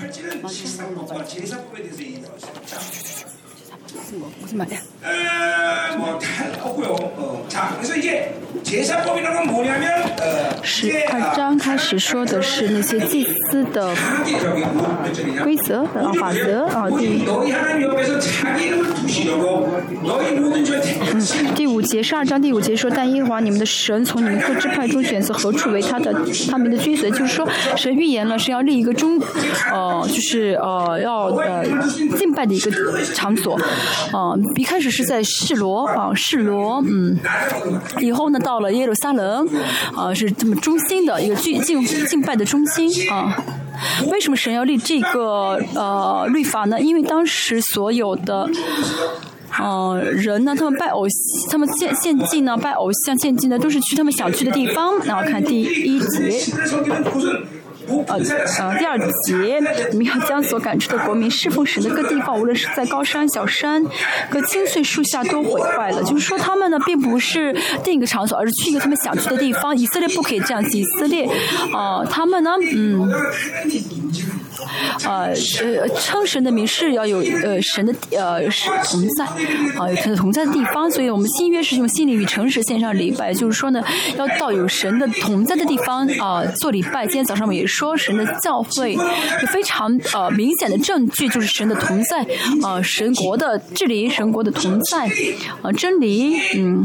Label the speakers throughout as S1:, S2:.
S1: 팔찌는 식사법과 제사법에 대해서 얘기하고 있습니다. 무슨 말이야?
S2: 어, 뭐다 없고요. 어, 자, 그래서 이제 제사법이라는 건 뭐냐면 어,
S1: 十
S2: 이게
S1: 二章开始说的是那些祭司的
S2: 자기적인 몇 절이냐?
S1: 规则啊法则啊
S2: 오직
S1: 第
S2: 너희 하나님 옆에서 자기 이름을 두시려고 너희 모든 죄 대신
S1: 第五节十二章第五节说，但耶和华你们的神从你们各支派中选择何处为他的他们的君随，就是说神预言了是要立一个中呃就是呃要呃敬拜的一个场所， 啊，一开始是在示罗啊，示罗，嗯，以后呢到了耶路撒冷，啊，是他们中心的一个敬敬敬拜的中心啊。为什么神要立这个呃律法呢？因为当时所有的，嗯，人呢，他们拜偶，他们献献祭呢，拜偶像献祭呢，都是去他们想去的地方。然后看第一节。呃呃，第二节，我们要将所感知的国民侍奉神的各地方，无论是在高山、小山、各青翠树下，都毁坏了。就是说，他们呢，并不是定一个场所，而是去一个他们想去的地方。以色列不可以这样，以色列，呃，他们呢，嗯。呃呃，称神的名是要有呃神的呃是同在啊、有神的同在的地方，所以我们新约是用心灵与诚实献上礼拜，就是说呢，要到有神的同在的地方啊、做礼拜。今天早上我们也说，说神的教会有非常呃明显的证据，就是神的同在呃、神国的治理，神国的同在呃、真理，嗯。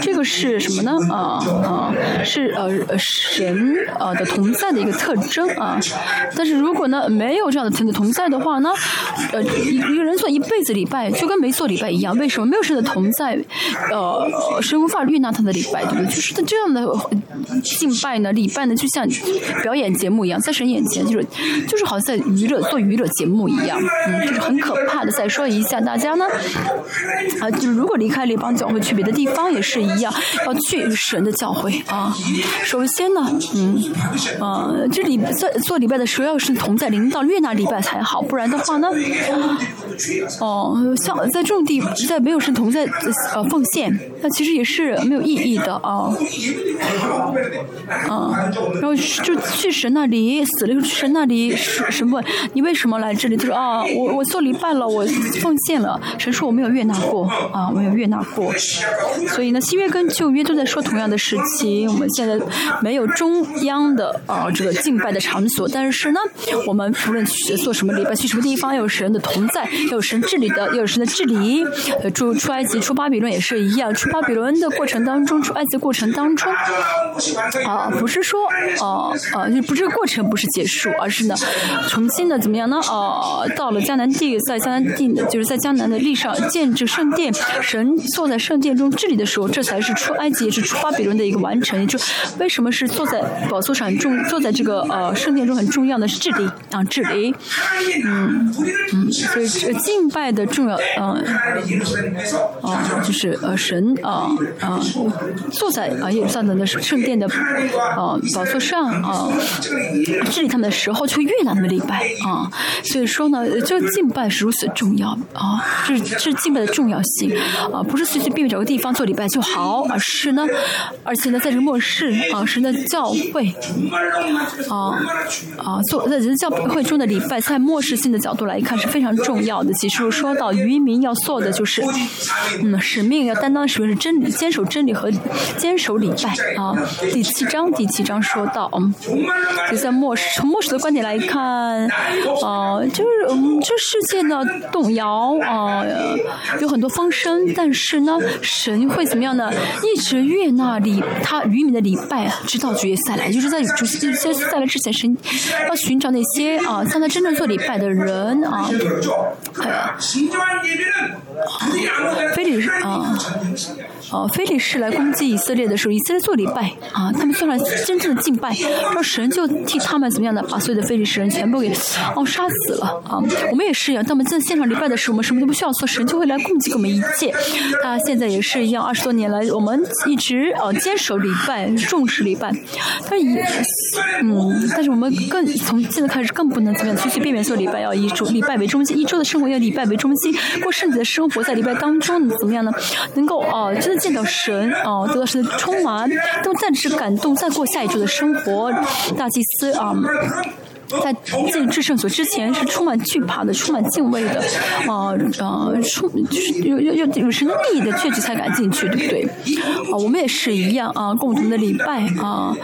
S1: 这个是什么呢？啊啊，是呃神呃的同在的一个特征啊。但是如果呢没有这样的神的同在的话呢，呃一个人做一辈子礼拜就跟没做礼拜一样。为什么没有神的同在？呃，神无法悦纳他的礼拜，对不对？就是他这样的敬拜呢，礼拜呢，就像表演节目一样，在神眼前就是就是好像在娱乐做娱乐节目一样，嗯，就是很可怕的。再说一下，大家呢啊，就是如果离开列邦教会。去别的地方也是一样，要去神的教会啊。首先呢，嗯，呃，这里在做礼拜的时候要是同在领导悦纳礼拜才好，不然的话呢，哦，像在这种地，在没有神同在呃奉献，那其实也是没有意义的啊。啊，然后就去神那里死了，神那里神神问你为什么来这里？他说啊，我我做礼拜了，我奉献了。神说我没有悦纳过啊，没有悦纳过。所以呢，新约跟旧约都在说同样的事情。我们现在没有中央的啊这个敬拜的场所，但是呢，我们无论去做什么礼拜，去什么地方，要有神的同在，要有神治理的，要有神的治理。呃，出出埃及、出巴比伦也是一样，出巴比伦的过程当中，出埃及的过程当中，啊，不是说啊啊，就不是过程不是结束，而是呢，重新的怎么样呢？啊，到了迦南地，在迦南地，就是在迦南的历上建制圣殿，神坐在圣。殿中治理的时候，这才是出埃及，也是出巴比伦的一个完成。就为什么是坐在宝座上，重坐在这个呃圣殿中很重要的是治理啊，治理，
S2: 嗯
S1: 嗯，所以敬拜的重要，嗯嗯，就是呃神啊啊，坐在啊也撒冷那圣殿的啊宝座上啊治理他们的时候，就越难的礼拜啊。所以说呢，就敬拜是如此重要啊，就是是敬拜的重要性啊，不是随随便。愿找个地方做礼拜就好而是呢而且呢在这末世啊是那教会啊啊做在人教会中的礼拜在末世性的角度来看是非常重要的。其实说到渔民要做的就是嗯使命要担当使命是真理坚守真理和坚守礼拜啊第七章第七章说到嗯就在末世从末世的观点来看啊就是嗯这世界呢动摇啊有很多风声但是呢神会怎么样呢？一直悦纳礼他渔民的礼拜，直到主耶稣来，就是在主耶稣再来之前，神要寻找那些啊，向他真正做礼拜的人啊。
S2: 哎呀，
S1: 非礼啊。哦，非利士来攻击以色列的时候，以色列做礼拜啊，他们上来真正的敬拜，让神就替他们怎么样的把所有的非利士人全部给哦杀死了啊。我们也是呀，当我们在献上礼拜的时候，我们什么都不需要做，神就会来攻击我们一切。他现在也是一样，二十多年来，我们一直呃坚守礼拜，重视礼拜。但以嗯，但是我们更从现在开始更不能怎么样，随随便便做礼拜，要以主礼拜为中心，一周的生活要礼拜为中心，过圣洁的生活，在礼拜当中怎么样呢？能够哦，真的。见到神啊、得到神的充满，都暂时感动，再过下一周的生活。大祭司啊。在进至圣所之前是充满惧怕的，充满敬畏的，啊啊，充就是有有有有神的利益的，确实才敢进去，对不对？啊，我们也是一样啊，共同的礼拜啊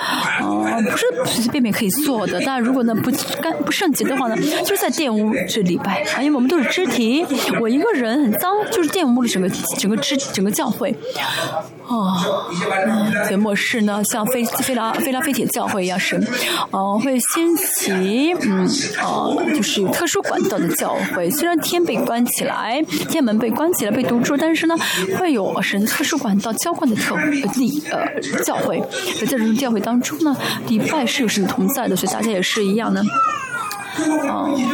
S1: 啊，不是随随便便可以做的。但如果呢不干不圣洁的话呢，就是在玷污这礼拜啊，因为我们都是肢体，我一个人很脏，就是玷污了整个整个肢整个教会。哦，所以末世呢，像菲菲拉菲拉菲铁教会一样，神，呃，会兴起，嗯，呃，就是有特殊管道的教会。虽然天被关起来，天门被关起来，被堵住，但是呢，会有神特殊管道浇灌的特礼呃教会。在这种教会当中呢，礼拜是有神同在的，所以大家也是一样的。嗯，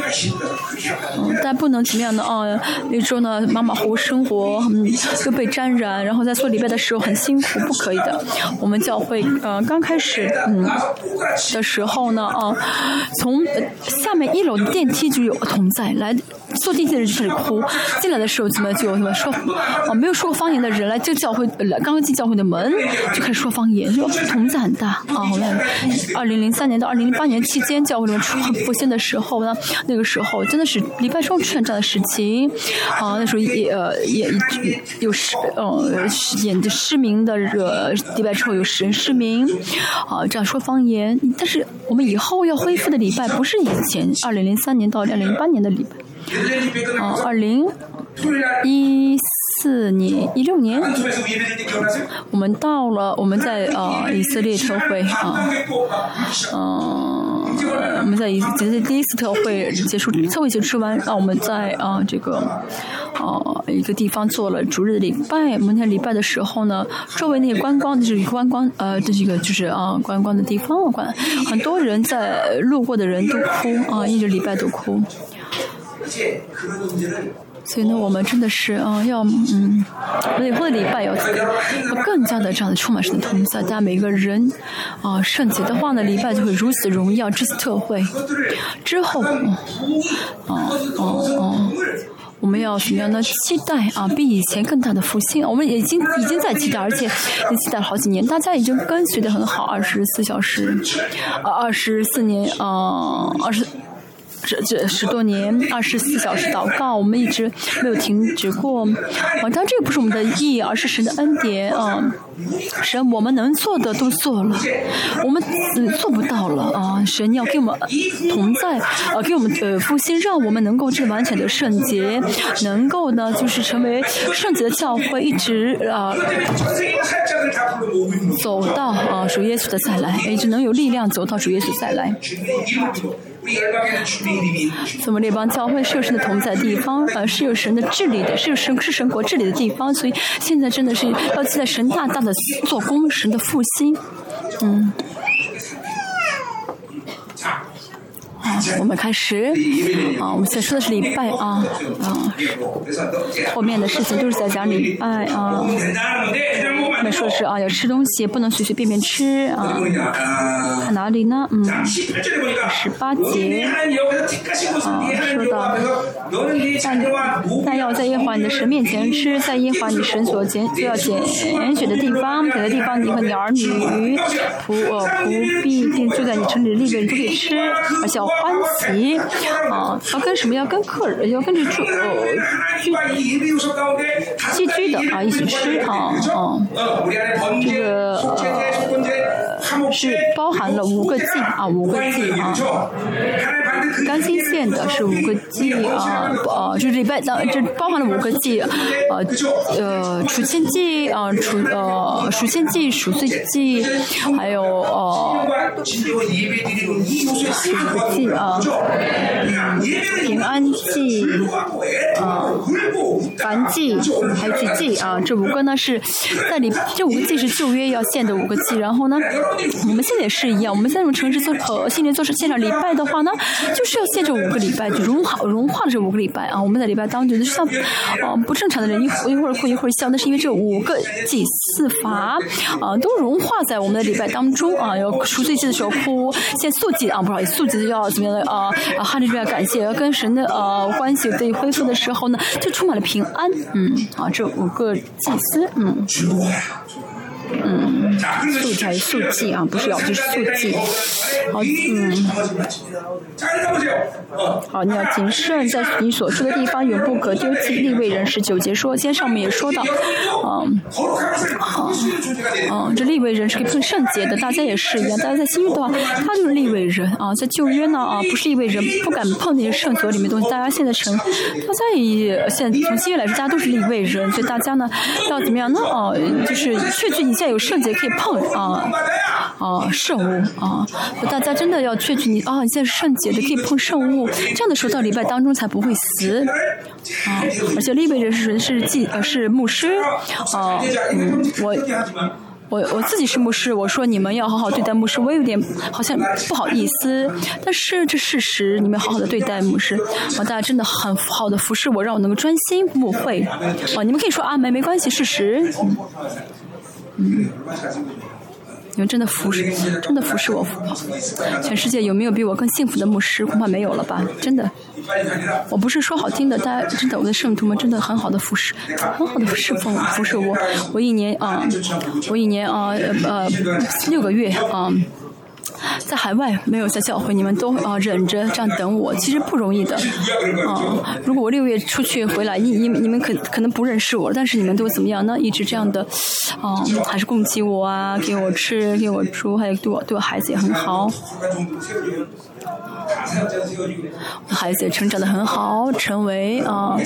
S1: 嗯，但不能怎么样的啊？那时候呢，马马虎虎生活，嗯，又被沾染，然后在做礼拜的时候很辛苦，不可以的。我们教会呃刚开始嗯的时候呢啊，从下面一楼的电梯就有同在，来坐电梯的人就开始哭，进来的时候怎么就怎么说？啊？没有说过方言的人来就教会来刚刚进教会的门就开始说方言，说同在很大啊。我们二零零三年到二零零八年期间，教会里面出复兴的时候呢，那个时候真的是礼拜双出现这样的事情啊，那时候也呃也有失呃眼的失明的呃礼拜之后有人失明啊，这样说方言，但是我们以后要恢复的礼拜不是以前二零零三年到二零零八年的礼拜。啊，二零一四年、一六年，我们到了，我们在呃以色列特会啊，嗯，我们在一这是第一次特会结束，特会结束完，让我们在啊这个呃一个地方做了逐日礼拜。我们在礼拜的时候呢，周围那些观光就是观光呃这是一个就是啊观光的地方，观很多人在路过的人都哭啊，一直礼拜都哭。所以呢，我们真的是啊，要嗯，以后的礼拜要更加的这样的充满神的同在，大家每个人啊圣洁的话呢，礼拜就会如此荣耀。这次特会之后，哦哦哦，我们要什么样的期待啊？比以前更大的复兴，我们已经已经在期待，而且也期待了好几年，大家已经跟随的很好，二十四小时呃，二十四年啊，二十。这这十多年，二十四小时祷告，我们一直没有停止过。啊，当然这个不是我们的意义，而是神的恩典啊。神，我们能做的都做了，我们嗯做不到了啊。神要给我们同在，啊，给我们呃复兴，让我们能够这完全的圣洁，能够呢就是成为圣洁的教会，一直啊走到啊主耶稣的再来，一直能有力量走到主耶稣再来。怎么这帮教会是有神的同在地方，呃，是有神的治理的，是有神是神国治理的地方，所以现在真的是要期待神大大的做工，神的复兴，嗯。啊，我们开始。啊，我们现在说的是礼拜啊，啊，后面的事情都是在讲礼拜啊。我们说的是啊，要吃东西不能随随便便吃啊。看哪里呢？嗯，十八节啊，说到但但要在耶和华你的神面前吃，在耶和华你神所拣就要拣选的地方，选的地方你和你儿女仆呃仆婢并住在你城里的利未，你都可以吃，而且要欢喜啊，要跟什么？要跟客人，要跟着住居寄居的啊一起吃啊啊，这个呃是包含了五个祭啊五个祭啊，甘心县的是五个祭啊呃就是礼拜当这包含了五个祭呃呃除愆祭啊除呃赎愆祭赎罪祭还有呃祭啊。平安祭，啊，凡祭，还有祭啊，这五个呢是在里，这五个祭是旧约要献的五个祭。然后呢，我们现在也是一样，我们在这种城市做呃，新年做线上礼拜的话呢，就是要献这五个礼拜，就融化融化的这五个礼拜啊。我们在礼拜当中，就像啊不正常的人一一会儿哭一会儿笑，那是因为这五个祭祀法啊都融化在我们的礼拜当中啊。要赎罪祭的时候哭，献素祭啊，不好意思，素祭要怎么样的啊？啊，哈利路亚，感谢，跟神的呃关系得以恢复的时候呢，就充满了平安。嗯，啊，这五个祭司，嗯，嗯，素还是素祭啊，不是要就是素记。好，嗯。好，你要谨慎，在你所住的地方永不可丢弃。立位人十九节说，今天上面也说到，嗯，好，嗯，这立位人是可以碰圣洁的，大家也是一样。大家在新约的话，他就是立位人啊，在旧约呢啊，不是立位人，不敢碰那些圣所里面东西。大家现在成，大家也现在从新约来说，大家都是立位人，所以大家呢要怎么样呢？哦，就是确据现在有圣洁可以碰啊啊圣物啊，大家真的要确据你啊，你现在是圣洁的可以碰圣物，这样的时候到礼拜当中才不会死啊。而且立位人是是祭呃是牧师啊，嗯我。我我自己是牧师，我说你们要好好对待牧师，我有点好像不好意思，但是这事实，你们好好的对待牧师，啊，大家真的很好的服侍我，让我能够专心牧会，啊，你们可以说啊，没没关系，事实，你们真的服侍，真的服侍我。全世界有没有比我更幸福的牧师？恐怕没有了吧？真的，我不是说好听的，大家真的，我的圣徒们真的很好的服侍，很好的侍奉服侍我。我一年啊，我一年啊，呃，六个月啊。在海外没有在教会，你们都啊忍着这样等我，其实不容易的啊。如果我六月出去回来，你你你们可可能不认识我，但是你们都怎么样呢？一直这样的啊，还是供给我啊，给我吃，给我住，还有对我对我孩子也很好。我的孩子也成长的很好，成为啊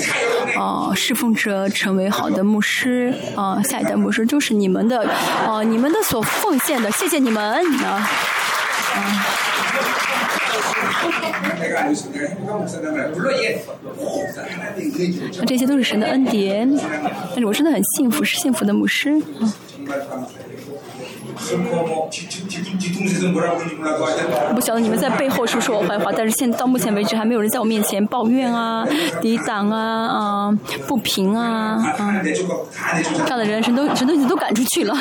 S1: 啊侍奉者，成为好的牧师啊，下一代牧师就是你们的啊，你们的所奉献的，谢谢你们啊。那这些都是神的恩典，但是我真的很幸福，是幸福的牧师。不晓得你们在背后说说我坏话，但是现到目前为止还没有人在我面前抱怨啊、抵挡啊、啊不平啊、这样的人，神都神都都赶出去了，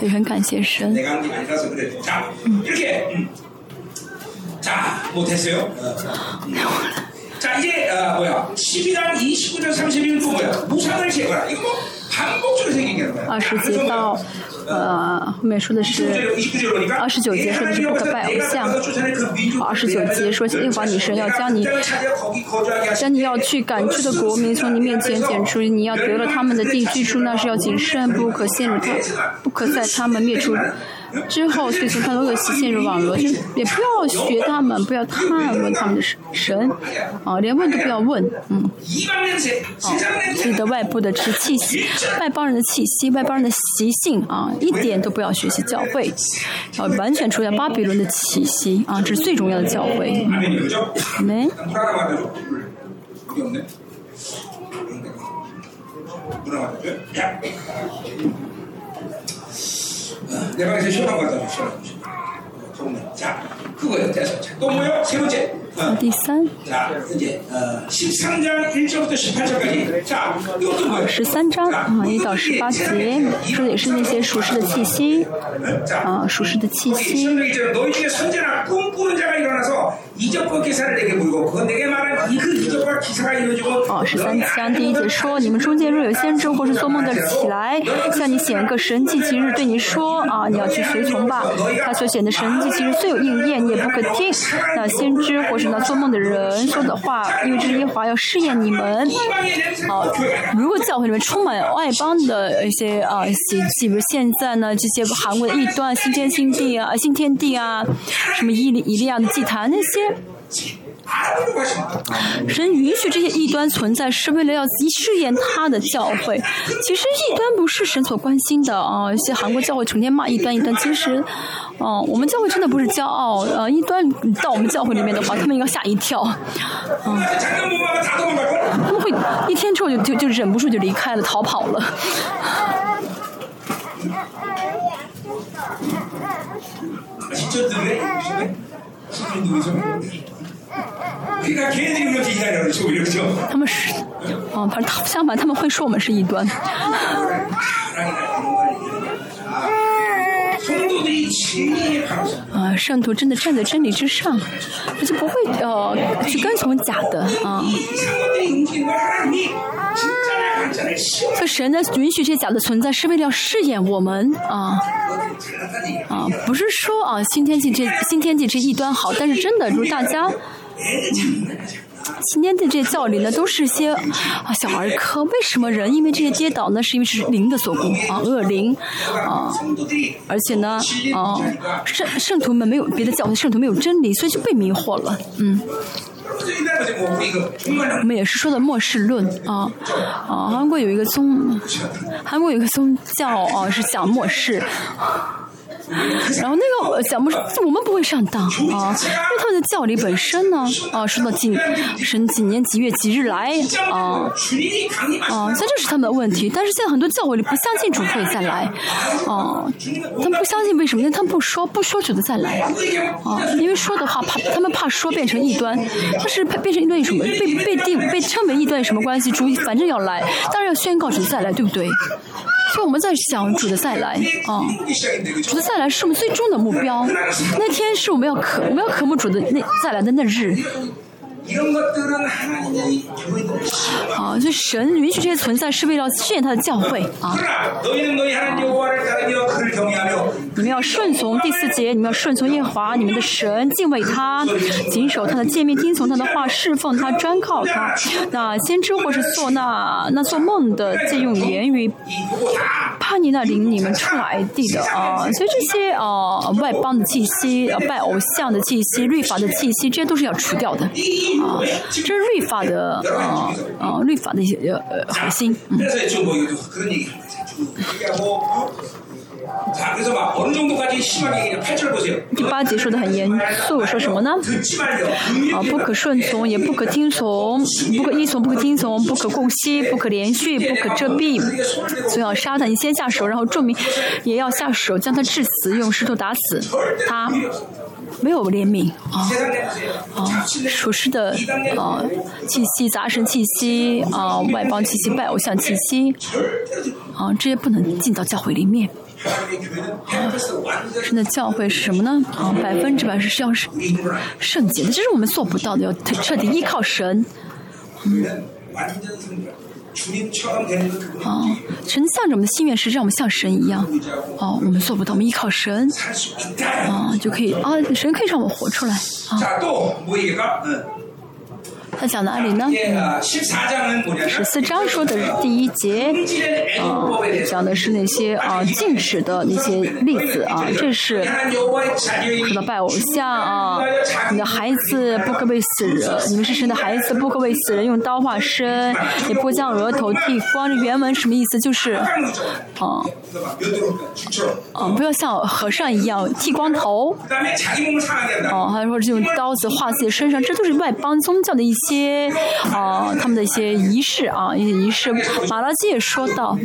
S1: 也很感谢神。嗯。자 이제 어, 뭐야 12장 29절 31절 뭐야 무상을 제거라 이거 뭐 반복적으로 생기는 거야. 20节到 呃，后面说的是二十九节说的是不可拜偶像。二十九节说耶和华你神要将你将你要去赶去的国民从你面前剪除，你要得了他们的地居住，那是要谨慎，不可陷入他，不可在他们灭除。之后，随从他都有习陷入网络，就也不要学他们，不要探问他们的神，啊，连问都不要问，嗯，啊，自己的外部的这气息，外邦人的气息，外邦人的习性，啊，一点都不要学习教会，啊，完全除掉巴比伦的气息，啊，这是最重要的教会，没。 내 방에서 시원한 거 갖다 줘. 시원한 자, 그거예요. 됐어. 또 뭐요? 세 번째. 第三。啊十三章啊，一到十八节说的也是那些属实的气息啊，属实的气息。哦，十三章第一节说，你们中间若有先知或是做梦的起来，向你显个神迹其日，对你说啊，你要去随从吧。他所显的神迹其实最有应验，你也不可听。那先知或那做梦的人说的话，因为这是耶华要试验你们。好，如果教会里面充满外邦的一些啊习气，比如现在呢这些韩国的异端、新天新地啊、新天地啊，什么伊利伊利亚的祭坛那些。神允许这些异端存在，是为了要试验他的教会。其实异端不是神所关心的啊！一些韩国教会成天骂异端，异端。其实，哦，我们教会真的不是骄傲。呃，异端到我们教会里面的话，他们应该吓一跳。嗯，他们会一天之后就就就忍不住就离开了，逃跑了。他们是啊反正相反他们会说我们是异端。啊圣徒真的站在真理之上他就不会呃去跟从假的啊。这神呢允许这假的存在是为了要试验我们啊。啊不是说啊新天地这新天地这异端好但是真的如大家今天的这些教理呢，都是些啊小儿科。为什么人因为这些跌倒呢？是因为是灵的所供啊，恶灵啊，而且呢，啊，圣圣徒们没有别的教会，圣徒没有真理，所以就被迷惑了，嗯。我们也是说的末世论啊啊，韩国有一个宗，韩国有一个宗教啊，是讲末世。然后那个讲不，我们不会上当啊。因为他们的教理本身呢？啊，说到几，神几年几月几日来？啊，啊，这就是他们的问题。但是现在很多教会里不相信主会再来，啊，他们不相信为什么？因为他们不说不说主的再来？啊，因为说的话怕他们怕说变成异端。但是变成异端有什么？被被定被称为异端有什么关系？主反正要来，当然要宣告主再来，对不对？所以我们在想主的再来啊，主的再来是我们最终的目标。那天是我们要渴，我们要渴慕主的那再来的那日。啊，就神允许这些存在，是为了训练他的教会啊。你们要顺从第四节，你们要顺从耶华，你们的神，敬畏他，谨守他的诫命，听从他的话，侍奉他，专靠他。那先知或是做那那做梦的，借用言语，怕你那领你们出来地的啊。所以这些啊外邦的气息啊拜偶像的气息、律法的气息，这些都是要除掉的啊。这是律法的啊啊律法的一些呃核心。第八节说的很严肃，说什么呢？啊，不可顺从，也不可听从，不可依从，不可听从，不可共息，不可连续，不可遮蔽。想要杀他，你先下手，然后著名也要下手，将他致死，用石头打死他，没有怜悯啊啊！厨师的啊气息，杂神气息啊，外邦气息，拜偶像气息啊，这些不能进到教会里面。神的教诲是什么呢？啊百分之百是要
S2: 圣
S1: 圣洁的这是我们做不到的要彻底依靠神。嗯。神向着我们的心愿是让我们像神一样。哦我们做不到我们依靠神。啊就可以啊神可以让我活出来。啊他讲哪里呢？
S2: 嗯，
S1: 十四章说的第一节啊，讲的是那些啊，禁止的那些例子啊。这是说的拜偶像啊，你的孩子不可被死人，你们是谁的孩子不可被死人用刀划身，也不将额头剃光。原文什么意思？就是啊啊，不要像和尚一样剃光头。哦，还说是用刀子划自己身上，这都是外邦宗教的一些。一些啊他们的一些仪式啊一些仪式。马拉基也说到。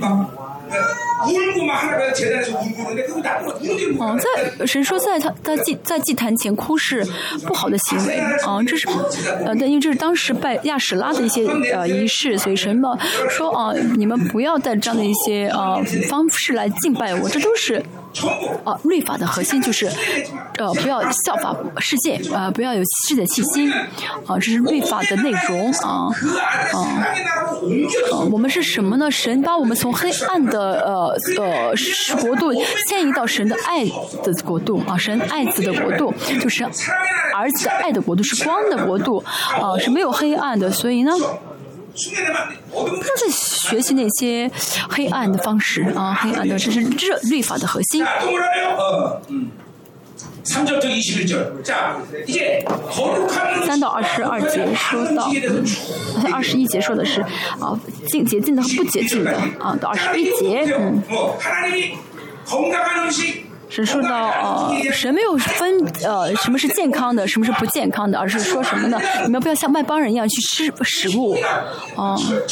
S1: 嗯在谁说在他在祭在祭坛前哭是不好的行为。啊这是呃但因为这是当时拜亚什拉的一些呃仪式所以神嘛说啊你们不要带这样的一些呃方式来敬拜我这都是啊律法的核心就是呃不要效法世界呃不要有世界气息。啊这是律法的内容啊啊我们是什么呢？神把我们从黑暗的呃呃是国度迁移到神的爱的国度啊神爱子的国度就是儿子爱的国度是光的国度啊是没有黑暗的所以呢他在学习那些黑暗的方式啊黑暗的这是这律法的核心。三到二十二节说到。二十一节说的是啊进洁净的和不洁净的啊到二十一节嗯。神说到：“呃，神没有分呃什么是健康的，什么是不健康的，而是说什么呢？你们不要像外邦人一样去吃食物，
S2: 哦，嗯，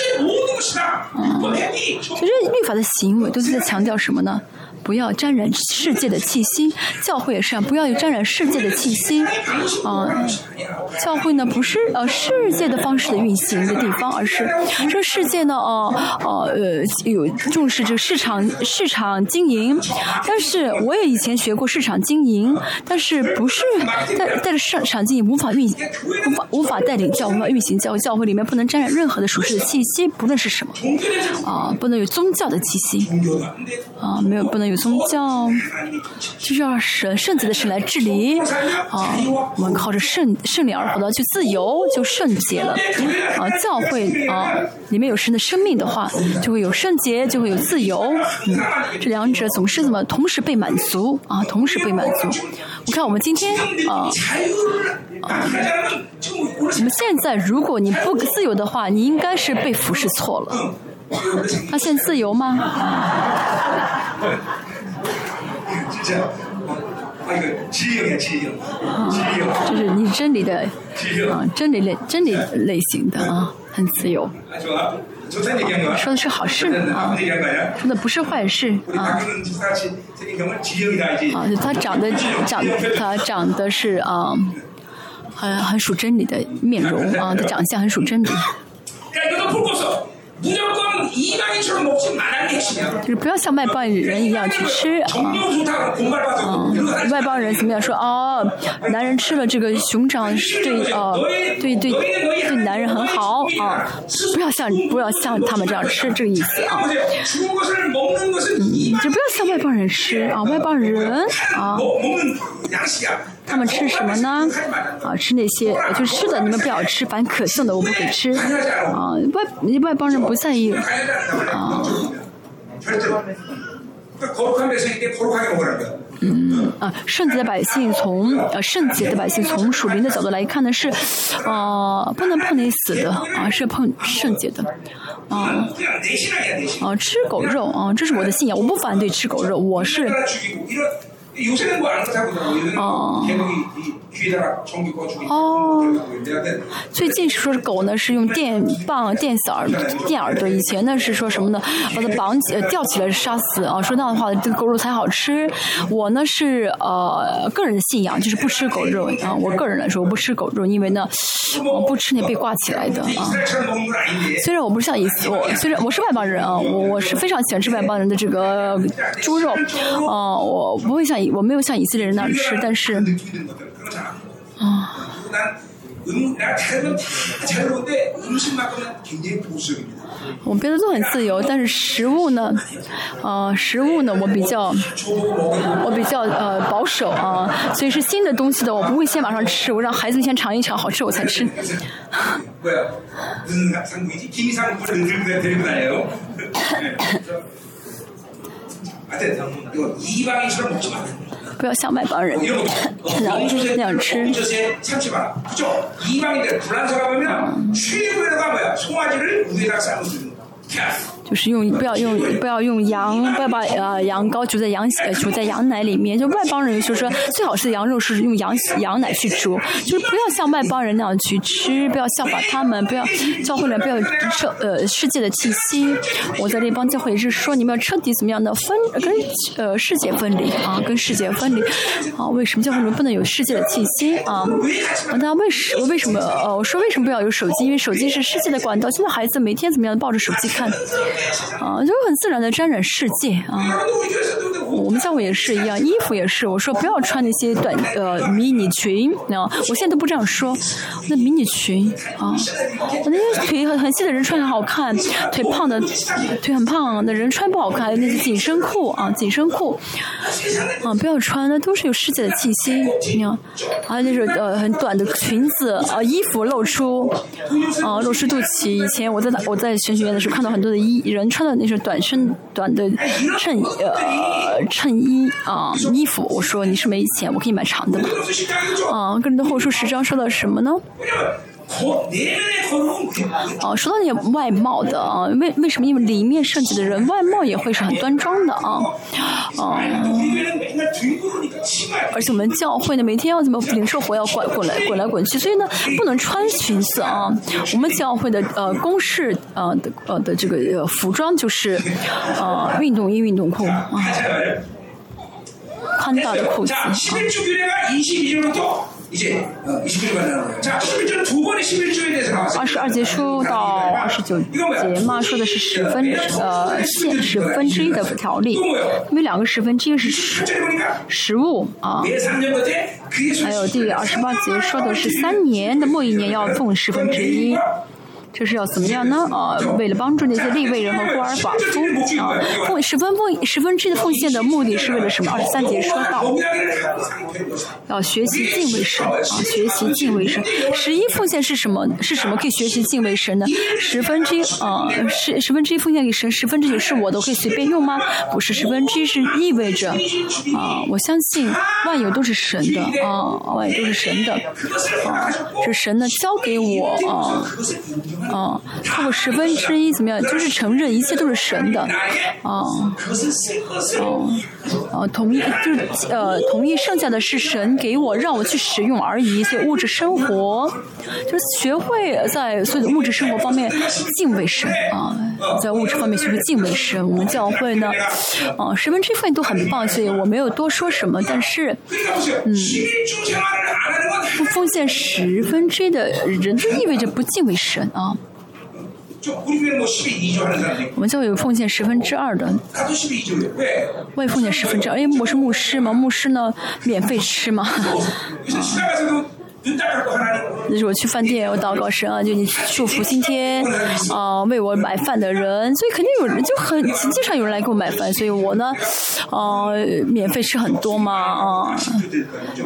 S1: 其实律法的行为都是在强调什么呢？”不要沾染世界的气息。教会也是啊，不要有沾染世界的气息。啊，教会呢不是呃世界的方式的运行的地方，而是这世界呢，呃呃呃有重视这个市场市场经营。但是我也以前学过市场经营，但是不是带带着市场经营无法运无法无法带领教无法运行教，教会里面不能沾染任何的属世的气息，不论是什么啊，不能有宗教的气息啊，没有不能有宗教，就是要神圣洁的神来治理啊，我们靠着圣圣灵而活的去自由就圣洁了啊，教会啊里面有神的生命的话，就会有圣洁，就会有自由，嗯，这两者总是怎么同时被满足啊，同时被满足。我看我们今天啊啊，我们现在如果你不自由的话，你应该是被服侍错了。他现在自由吗？就是你真理的啊，真理类真理类型的啊，很自由。说的是好事啊，说的不是坏事啊。啊，他长得长他长得是啊，很很属真理的面容啊，他长相很属真理。이방인처럼 먹지 말아야 就是不要像外邦人一样去吃啊，嗯，外邦人怎么样说哦，男人吃了这个熊掌对呃对对对男人很好啊，不要像不要像他们这样吃这个意思啊，嗯，就不要像外邦人吃啊，外邦人啊。他们吃什么呢？啊，吃那些就是吃的，你们不要吃，反正可颂的我不给吃。啊，外外邦人不在意啊。嗯啊，圣洁的百姓从呃圣洁的百姓从属灵的角度来看呢是，呃不能碰你死的啊，是碰圣洁的。啊啊吃狗肉啊，这是我的信仰，我不反对吃狗肉，我是。哦。哦。最近是说是狗呢是用电棒电死耳电耳朵，以前呢是说什么呢？把它绑起吊起来杀死啊，说那样的话这个狗肉才好吃。我呢是呃个人的信仰就是不吃狗肉啊，我个人来说我不吃狗肉，因为呢我不吃那被挂起来的啊。虽然我不是像以我虽然我是外邦人啊，我我是非常喜欢吃外邦人的这个猪肉啊，我不会像。我没有像以色列人那样吃，但是，啊，我们别的都很自由，但是食物呢，呃，食物呢，我比较，我比较呃保守啊，所以是新的东西的，我不会先马上吃，我让孩子们先尝一尝，好吃我才吃。不要像外邦人。那样那样吃。就是用不要用不要用羊 不要把呃羊羔煮在羊煮在羊奶里面，就外邦人就说最好是羊肉是用羊羊奶去煮，就是不要像外邦人那样去吃，不要效仿他们，不要教会人不要彻呃世界的气息。我在那帮教会也是说，你们要彻底怎么样的分跟呃世界分离啊，跟世界分离啊？为什么教会里面不能有世界的气息啊？那为什为什么呃我说为什么不要有手机？因为手机是世界的管道。现在孩子每天怎么样抱着手机看？啊，就很自然的沾染世界啊。我们教会也是一样，衣服也是。我说不要穿那些短呃迷你裙啊，我现在都不这样说。那迷你裙啊，那些腿很很细的人穿很好看，腿胖的腿很胖的人穿不好看。那些紧身裤啊，紧身裤啊，不要穿，那都是有世界的气息。你看，还有那种呃很短的裙子啊，衣服露出啊，露出肚脐。以前我在我在选学院的时候看到很多的衣人穿的那种短身短的衬呃。衬衣啊，衣服，我说你是没钱，我可以买长的嘛。啊，个人的后书十章说到什么呢？哦，说到那外貌的啊，为为什么？因为里面圣洁的人外貌也会是很端庄的啊，啊。而且我们教会呢，每天要怎么领受活要滚滚来滚来滚去，所以呢，不能穿裙子啊。我们教会的呃公式呃的呃的这个服装就是呃运动衣、运动裤啊。宽大的裤子,啊。二十二节说到二十九节嘛说的是十分呃限十分之一的条例因为两个十分之一是食食物啊还有第二十八节说的是三年的末一年要送十分之一就是要怎么样呢？啊，为了帮助那些立位人和孤儿寡妇啊，奉十分奉十分之的奉献的目的是为了什么？二十三节说到，要学习敬畏神啊，学习敬畏神。十一奉献是什么？是什么可以学习敬畏神呢？十分之一啊，十十分之一奉献给神，十分之九是我的，我可以随便用吗？不是，十分之一是意味着啊，我相信万有都是神的啊，万有都是神的啊，是神呢交给我啊。啊，超过十分之一怎么样？就是承认一切都是神的，啊，
S2: 啊，
S1: 啊，同意就是呃，同意剩下的是神给我，让我去使用而已。所以物质生活，就是学会在所有的物质生活方面敬畏神啊，在物质方面学会敬畏神。我们教会呢，啊，十分之一份都很棒，所以我没有多说什么，但是，
S2: 嗯，
S1: 不奉献十分之一的人，就意味着不敬畏神啊。我们就有奉献十分之二的。我也奉献十分之二因为我是牧师嘛牧师呢免费吃嘛。就是我去饭店，我祷告神啊，就你祝福今天啊、为我买饭的人，所以肯定有人就很经常有人来给我买饭，所以我呢，呃，免费吃很多嘛啊、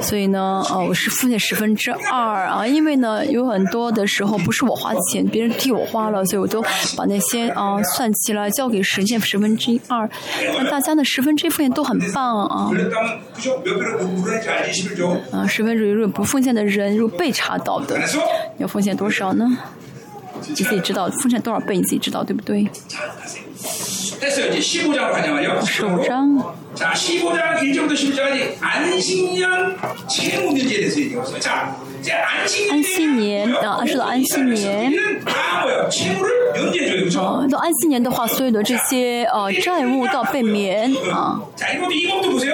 S1: 所以呢，呃，我是奉献十分之二啊，因为呢，有很多的时候不是我花钱，别人替我花了，所以我都把那些啊、算起来交给神，献十分之二，那大家呢十分之一奉献都很棒啊，啊、十分之一不奉献的人。如果被查到的要奉献多少呢？你自己知道奉献多少倍你自己知道对不对？十五张。
S2: 자, 15장 1절부터 11절까지 안식년 채무 문제에 대해서 얘기했어요. 자, 이제
S1: 安
S2: 안식년
S1: 息年啊，说到安息年，
S2: 다 뭐예요? 채무를 면제해줘요. 그죠?
S1: 呃，到安息年的话，所有的这些呃债务都要被免啊。
S2: 자, 이것도 이것도 보세요.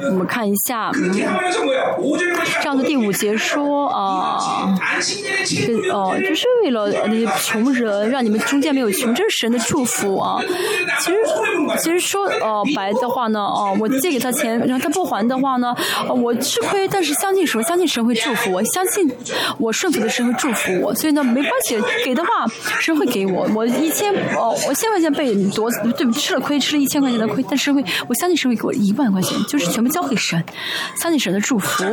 S1: 我们看一下，嗯，
S2: 그렇게 하면서 뭐야? 5절 보니까
S1: 这样的第五节说啊。
S2: 안식년의
S1: 这
S2: 채무
S1: 哦，
S2: 면제를
S1: 就是为了那些穷人，让你们中间没有穷，这是神的祝福啊。其实，其实说呃白的话呢，哦、 我借给他钱，然后他不还的话呢，我吃亏，但是相信神？相信神会祝福我，相信我顺服的神会祝福我，所以呢，没关系，给的话神会给我。我一千哦，我千块钱被夺，对，吃了亏，吃了一千块钱的亏，但是会，我相信神会给我一万块钱，就是全部交给神，相信神的祝福。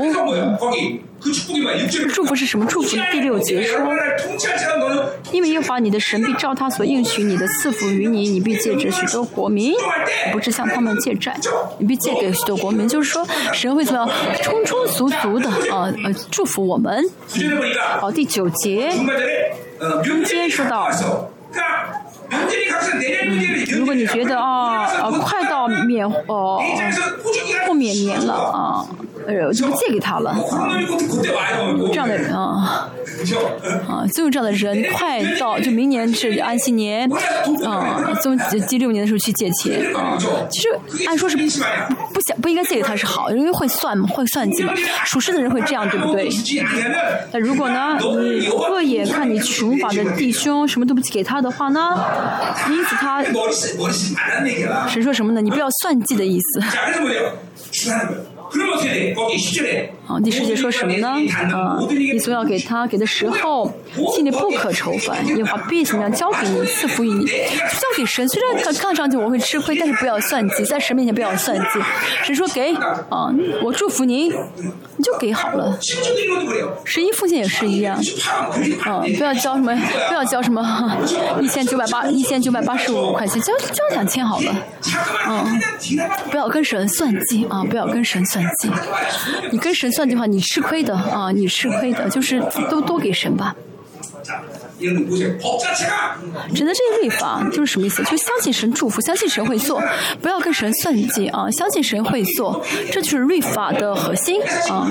S1: 祝福是什么？祝福第六节说，因为耶和华你的神必照他所应许你的赐福于你，你必借着许多国民，不是向他们借债，你必借给许多国民。就是说，神为什么要充充足足的啊？呃，祝福我们。好，第九节中间说到。如果你觉得啊呃快到免哦、不免年了啊，呃就不借给他了啊，这样的人啊啊，总有这样的人，快到就明年是安息年啊，总第六年的时候去借钱啊，其实按说是不想不应该借给他是好，因为会算会算计嘛，属实的人会这样对不对？但如果呢，你恶眼看你穷乏的弟兄什么都不给他的话呢？因此他谁说什么呢？你不要算计的意思。好，第十节说什么呢？啊，你总要给他给的时候，心里不可愁烦，因为必怎么样交给你，赐福于你，交给神。虽然他看上去我会吃亏，但是不要算计，在神面前不要算计。神说给啊，我祝福您，你就给好了。十一附近也是一样，啊，不要交什么，不要交什么 一千九百八一千九百八十五块钱，交交两千好了。
S2: 嗯，
S1: 不要跟神算计啊，不要跟神算。你跟神算计的话你吃亏的啊你吃亏的就是都多给神吧。只能这个律法就是什么意思？就相信神祝福相信神会做不要跟神算计啊相信神会做。这就是律法的核心啊。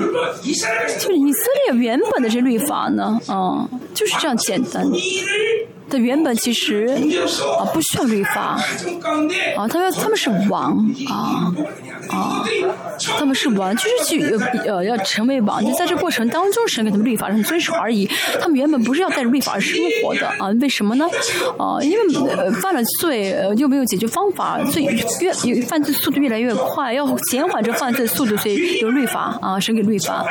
S1: 就是以色列原本的这律法呢啊就是这样简单他原本其实啊不需要律法啊，他说他们是王啊
S2: 啊，
S1: 他们是王，就是去呃要成为王，就在这过程当中，审给他们律法上遵守而已。他们原本不是要带着律法而生活的啊？为什么呢？啊，因为、呃、犯了罪、呃、又没有解决方法，罪越犯罪速度越来越快，要减缓这犯罪速度，所以有律法啊，审给律法。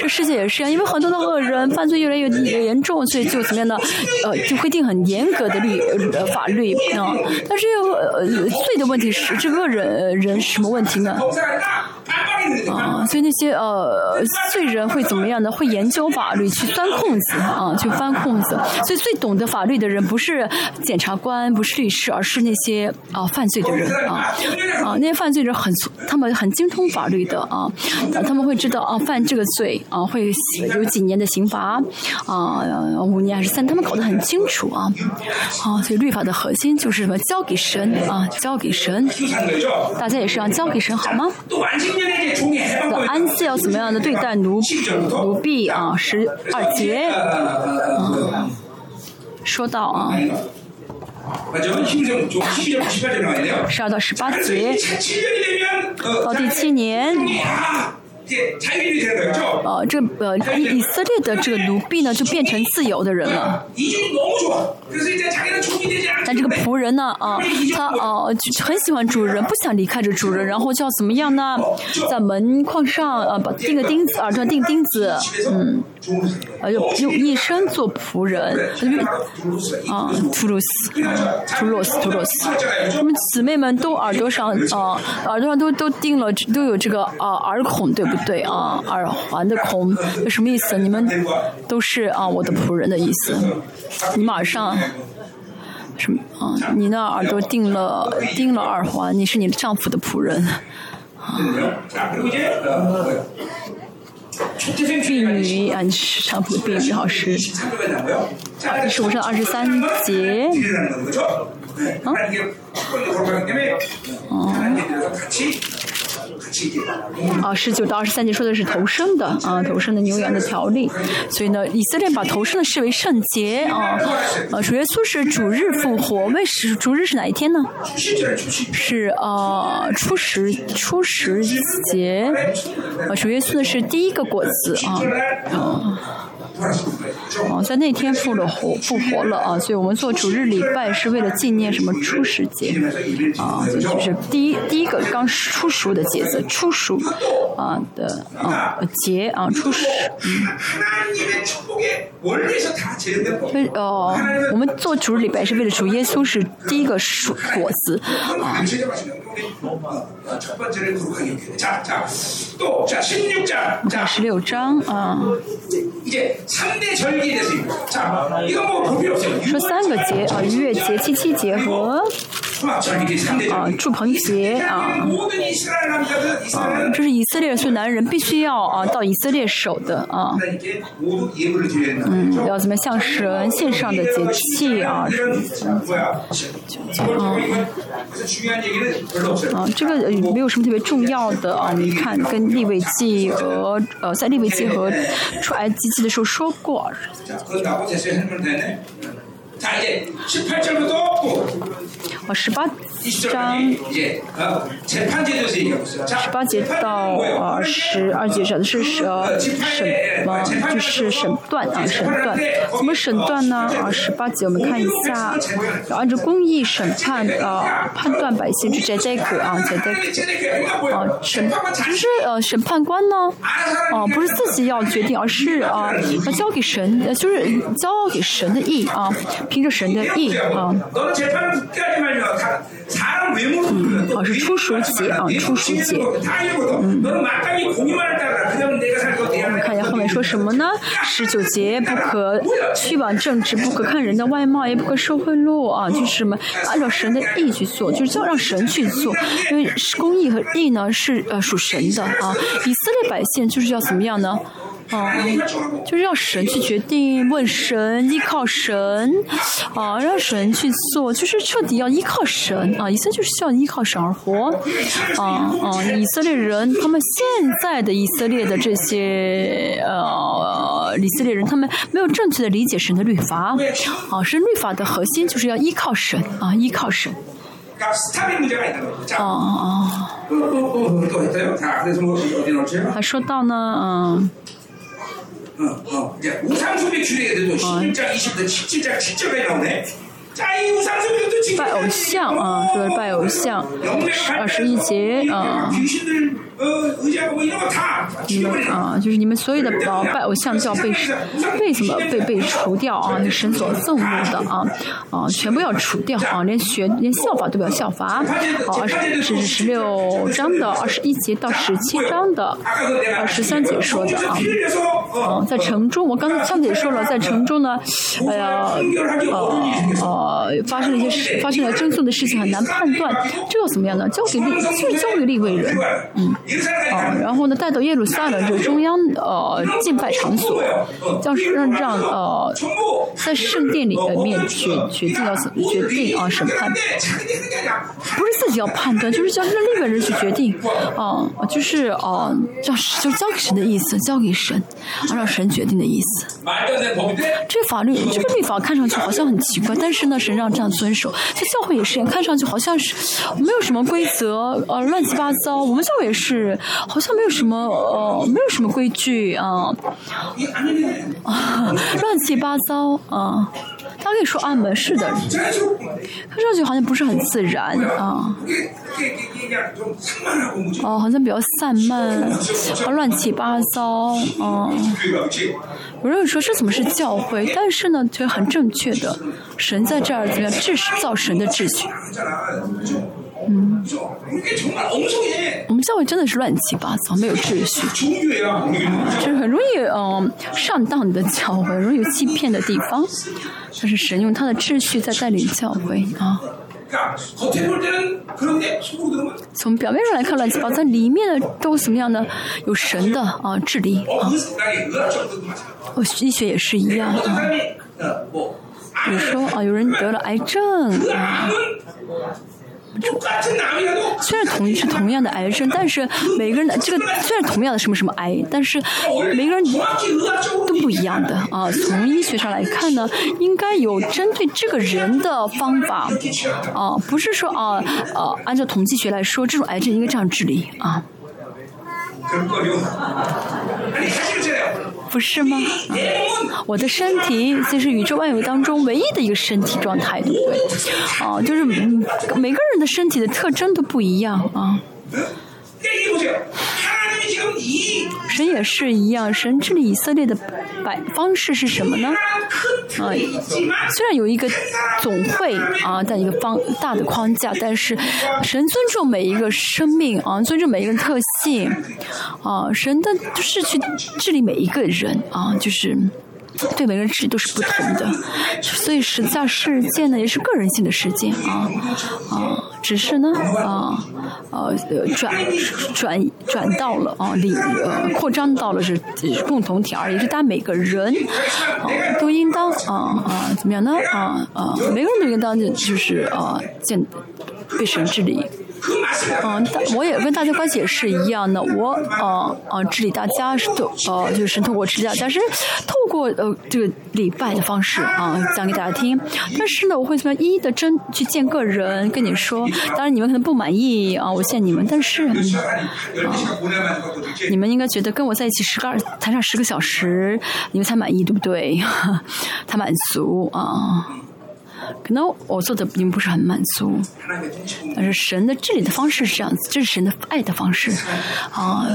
S1: 这世界也是啊，因为很多的恶人犯罪越来越严重，所以就怎么样呢？呃，就规定很。严格的律法律啊。但是呃罪的问题是这个人人什么问题呢？啊，所以那些呃罪人会怎么样呢？会研究法律，去钻空子啊，去翻空子。所以最懂得法律的人不是检察官，不是律师，而是那些啊犯罪的人啊啊，那些犯罪人很他们很精通法律的啊，他们会知道啊犯这个罪啊会有几年的刑罚啊五年还是三，他们搞得很清楚啊啊，所以律法的核心就是什么？交给神啊，交给神。大家也是要交给神好吗？的安息要怎么样的对待奴奴婢啊？十二节，嗯，说到啊，十二到十八节，到第七年。呃，这呃以色列的这个奴婢呢，就变成自由的人了。但这个仆人呢，啊，他呃很喜欢主人，不想离开这主人，然后就要怎么样呢？在门框上呃把钉个钉子，耳朵钉钉子，嗯，呃用用一生做仆人，啊，图鲁斯，图鲁斯，图鲁斯，我们姊妹们都耳朵上啊，耳朵上都都钉了，都有这个啊耳孔，对不对？对啊，耳环的孔什么意思？你们都是啊我的仆人的意思。你马上什么啊？你那耳朵钉了钉了耳环，你是你丈夫的仆人啊。婢女啊，你是丈夫的婢女，好是。是不是二十三节？啊？哦。啊，十九到二十三节说的是头生的啊，头生的牛羊的条例。所以呢，以色列把头生的视为圣洁啊。呃，主耶稣是主日复活，为什主日是哪一天呢？是啊，初十初十节。啊，主耶稣呢是第一个果子啊啊。哦，在那天复了活，复活了啊！所以我们做主日礼拜是为了纪念什么初始节啊？就是第一第一个刚出熟的节子，初熟啊的啊节啊初始嗯。哦，我们做主日礼拜是为了主耶稣是第一个熟果子啊。看十六章啊。说三个节啊，逾越节、七七节和啊祝棚节啊，啊，这是以色列所以男人必须要啊到以色列守的啊，嗯，要怎么向神献上的节气啊？啊，这个没有什么特别重要的啊，你看跟立位记和呃在立位记和出埃及记的时候说过。我，十八章，十八节到呃十二节讲的是呃审啊，就是审断啊，审断怎么审断呢？啊，十八节我们看一下，要按照公义审判啊，判断百姓去摘摘可啊，摘摘可啊，审就是呃审判官呢，啊不是自己要决定，而是啊要交给神，呃就是交给神的意啊，凭着神的意啊。嗯，好是初熟节啊，初熟节。嗯，我们看一下后面说什么呢？十九节不可去往政治，不可看人的外貌，也不可受贿赂啊，就是什么按照神的意去做，就是要让神去做，因为公义和义呢是呃属神的啊。以色列百姓就是要怎么样呢？哦，就是要神去决定，问神，依靠神，啊，让神去做，就是彻底要依靠神啊！以色列就是需要依靠神而活，啊啊！以色列人，他们现在的以色列的这些呃以色列人，他们没有正确的理解神的律法，啊，神律法的核心就是要依靠神啊，依靠神。哦哦。
S2: 어, 어, 어, 또 했어요. 자, 그래서 뭐 어디 넣었죠?
S1: 还说到呢，嗯，
S2: 어, 어, 이제 우상숭배 규례에 도 11장 20절, 17장 7절까지 나오네.
S1: 拜偶像啊说是拜偶像十二十一节啊。
S2: 嗯
S1: 啊就是你们所有的宝拜偶像就要被被什么被被除掉啊那神所憎恶的啊啊全部要除掉啊连学连效法都不要效法好二十这是十六章的二十一节到十七章的二十三节说的啊。嗯在城中我刚才上次也说了在城中呢哎呀
S2: 哦哦
S1: 呃，发生了一些事，发生了争讼的事情，很难判断。这又怎么样呢？交给另，就交给立位人。
S2: 嗯。
S1: 啊，然后呢带到耶路撒冷，这中央呃敬拜场所。叫让让呃在圣殿里面去决定要怎么决定啊审判。不是自己要判断，就是叫让的另一个人去决定。啊，就是啊叫，就交给神的意思，交给神，啊，让神决定的意思。这法律，这个立法看上去好像很奇怪，但是呢。那是让这样遵守，这教会也是，看上去好像是没有什么规则，呃，乱七八糟。我们教会也是，好像没有什么，呃，没有什么规矩啊，啊，乱七八糟啊。他可以说啊，没事的。他上去好像不是很自然啊，哦，好像比较散漫，啊，乱七八糟。
S2: 嗯，
S1: 我认为说这怎么是教会，但是呢，却很正确的神在这儿，怎么样秩，造神的秩序。
S2: 嗯
S1: 我们教会真的是乱七八糟，没有秩序，就是很容易嗯、呃、上当的教会，容易欺骗的地方。但是神用他的秩序在带领教会啊。从表面上来看乱七八糟，里面的都什么样的？有神的啊治理啊。哦，医学也是一样。啊比如说啊，有人得了癌症啊，
S2: 就
S1: 虽然同是同样的癌症但是每个人的这个虽然同样的什么什么癌但是每个人都不一样的啊。从医学上来看呢应该有针对这个人的方法啊不是说啊啊按照统计学来说这种癌症应该这样治理啊。不是吗？我的身体就是宇宙万物当中唯一的一个身体状态，对不对？哦，就是每个人的身体的特征都不一样啊。神也是一样神治理以色列的摆方式是什么呢？
S2: 啊
S1: 虽然有一个总会啊但一个方大的框架但是神尊重每一个生命啊尊重每一个人特性啊神的就是去治理每一个人啊就是对每个人治理都是不同的。所以十字架事件呢也是个人性的事件啊啊只是呢啊呃转转转到了啊里呃扩张到了是共同体而已，是大家每个人啊都应当啊啊怎么样呢啊啊每个人都应当就是啊见被神治理。嗯，我也跟大家关系也是一样的，我嗯嗯治理大家是的，呃，就是通过治理大家，但是透过呃这个礼拜的方式啊、讲给大家听。但是呢，我会么一一的真去见个人跟你说，当然你们可能不满意啊，我见你们，但是、
S2: 啊、
S1: 你们应该觉得跟我在一起十个二谈上十个小时，你们才满意对不对？才满足啊。可能我做的并不是很满足，但是神的治理的方式是这样子，这是神的爱的方式，啊，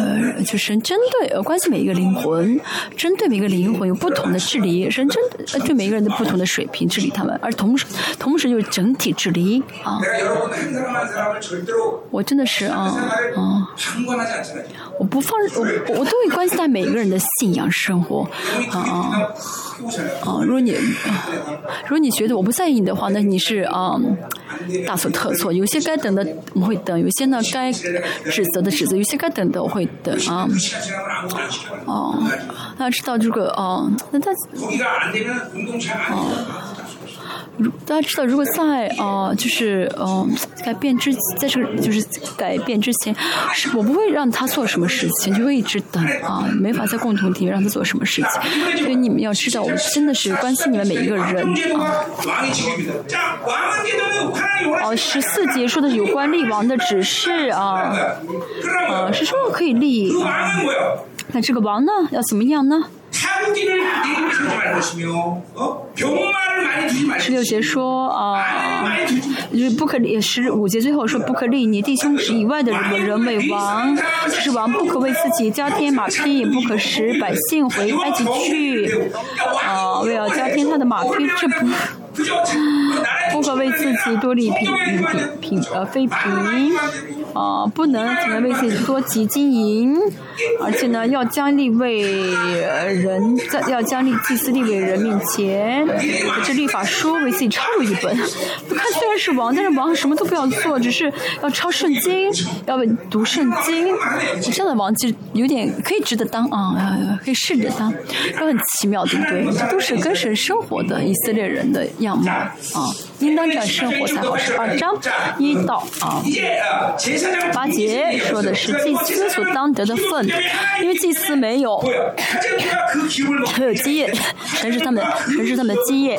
S1: 就神针对呃关心每一个灵魂，针对每一个灵魂有不同的治理，神针对每一个人的不同的水平治理他们，而同时同时就是整体治理啊。我真的是啊啊！我不放，我我都会关心他每一个人的信仰生活啊啊！如果你如果你觉得我不在意。的话，那你是啊，大错特错。有些该等的我会等，有些呢该指责的指责，有些该等的我会等啊。哦，那知道这个哦，那他哦。大家知道，如果在呃，就是呃改变之，在这个就是改变之前，是我不会让他做什么事情，就会一直等啊，没法在共同体让他做什么事情。所以你们要知道，我真的是关心你们每一个人啊。哦，十四节说的有关立王的指示啊，啊是说可以立，那这个王呢要怎么样呢？十六节说啊，就是不可立十五节最后说不可立你弟兄以外的人人为王，就是王不可为自己加添马匹，也不可使百姓回埃及去啊，为了加添他的马匹，这不。不可为自己多立品品品呃妃嫔，啊不能只能为自己多积金银，而且呢要将立位人在要将立祭司立位人面前，这立法书为自己抄了一本。看虽然是王，但是王什么都不要做，只是要抄圣经，要读圣经。这样的王就有点可以值得当啊，可以试着当，都很奇妙，对不对？这都是跟神生活的以色列人的样。貌啊，应当这样生活才好。十二章一到啊八节说的是祭司所当得的份，因为祭司没有没有基业，神是他们神是他们的基业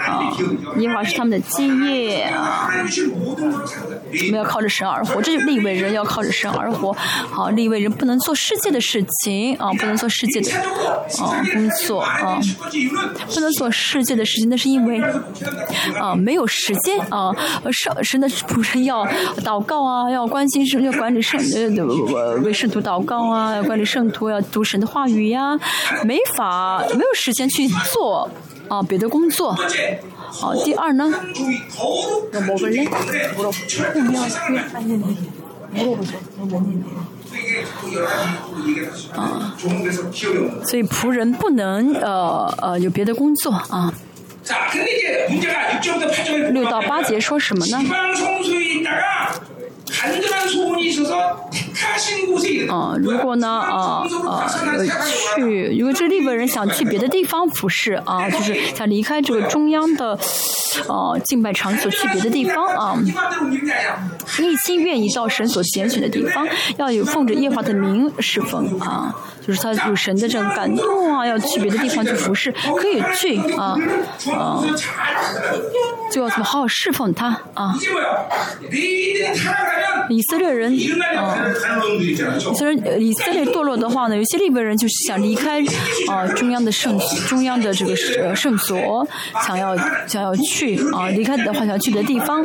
S1: 啊，耶和华是他们的基业啊，我们要靠着神而活，这就立位人要靠着神而活。好，立位人不能做世界的事情啊，不能做世界的啊工作啊，不能做世界。的事情，那是因为啊没有时间啊，圣神的仆人要祷告啊，要关心圣，要管理圣呃 为圣徒祷告啊，要管理圣徒，要读神的话语呀，没法没有时间去做啊别的工作。好，第二呢？啊，所以仆人不能呃呃有别的工作啊。六到八节说什么呢？啊，如果呢，啊啊，去，如果这日本人想去别的地方服侍啊，就是想离开这个中央的，呃敬拜场所去别的地方啊，一心愿意到神所拣选的地方，要有奉着耶和华的名侍奉啊。就是他有神的这个感动啊，要去别的地方去服侍，可以去啊啊，就要怎么好好侍奉他啊。以色列人啊，以色列以色列堕落的话呢，有些利未人就是想离开啊中央的圣中央的这个呃圣所，想要想要去啊离开的话想去的地方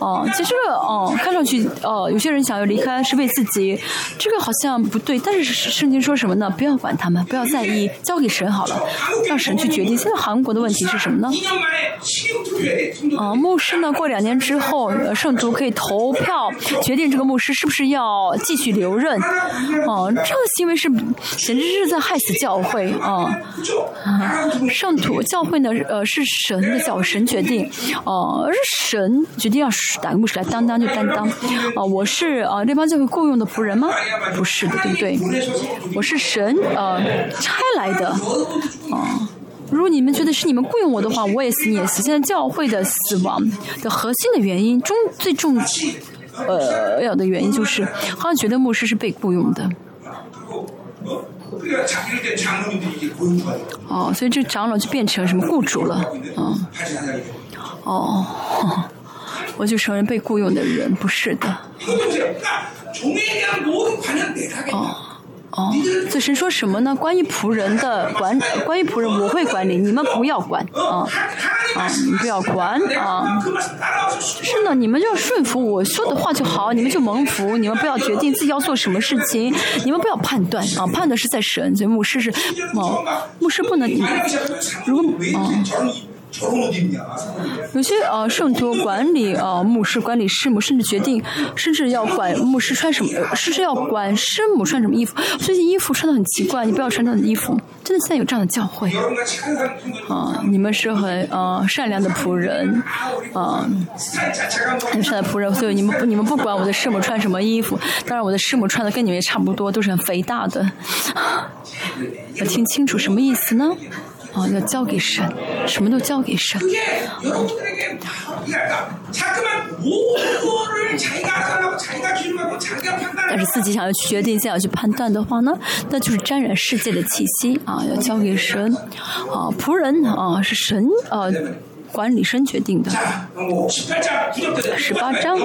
S1: 啊。其实哦，看上去哦，有些人想要离开是为自己，这个好像不对。但是圣经说什么？那不要管他们，不要在意，交给神好了，让神去决定。现在韩国的问题是什么呢？啊，牧师呢？过两年之后，圣徒可以投票决定这个牧师是不是要继续留任。哦，这个行为是简直是在害死教会啊！圣徒教会呢？呃，是神的教，神决定。哦，而是神决定要哪个牧师来担当就担当。啊，我是啊那帮教会雇佣的仆人吗？不是的，对不对？我是。神呃差来的啊，如果你们觉得是你们雇佣我的话，我也死，你也死。现在教会的死亡的核心的原因，中最重呃要的原因就是，好像觉得牧师是被雇佣的。哦，所以这长老就变成什么雇主了，嗯，哦，我就承认被雇佣的人，不是的。哦。哦，这神说什么呢？关于仆人的管，关于仆人我会管理，你们不要管啊啊，你不要管啊。是呢，你们就顺服我说的话就好，你们就蒙福，你们不要决定自己要做什么事情，你们不要判断啊，判断是在神，所以牧师是哦，牧师不能，如果啊。有些呃圣徒管理呃牧师管理师母，甚至决定，甚至要管牧师穿什么，甚至要管师母穿什么衣服。最近衣服穿的很奇怪，你不要穿这样的衣服。真的现在有这样的教会啊！你们是很呃善良的仆人啊，很善良的仆人，所以你们你们不管我的师母穿什么衣服。当然我的师母穿的跟你们也差不多，都是很肥大的。要听清楚什么意思呢？啊要交给神什么都交给神。但是自己想要去决定想要去判断的话呢那就是沾染世界的气息。啊要交给神。啊仆人啊是神啊管理身决定的。
S2: 十八章。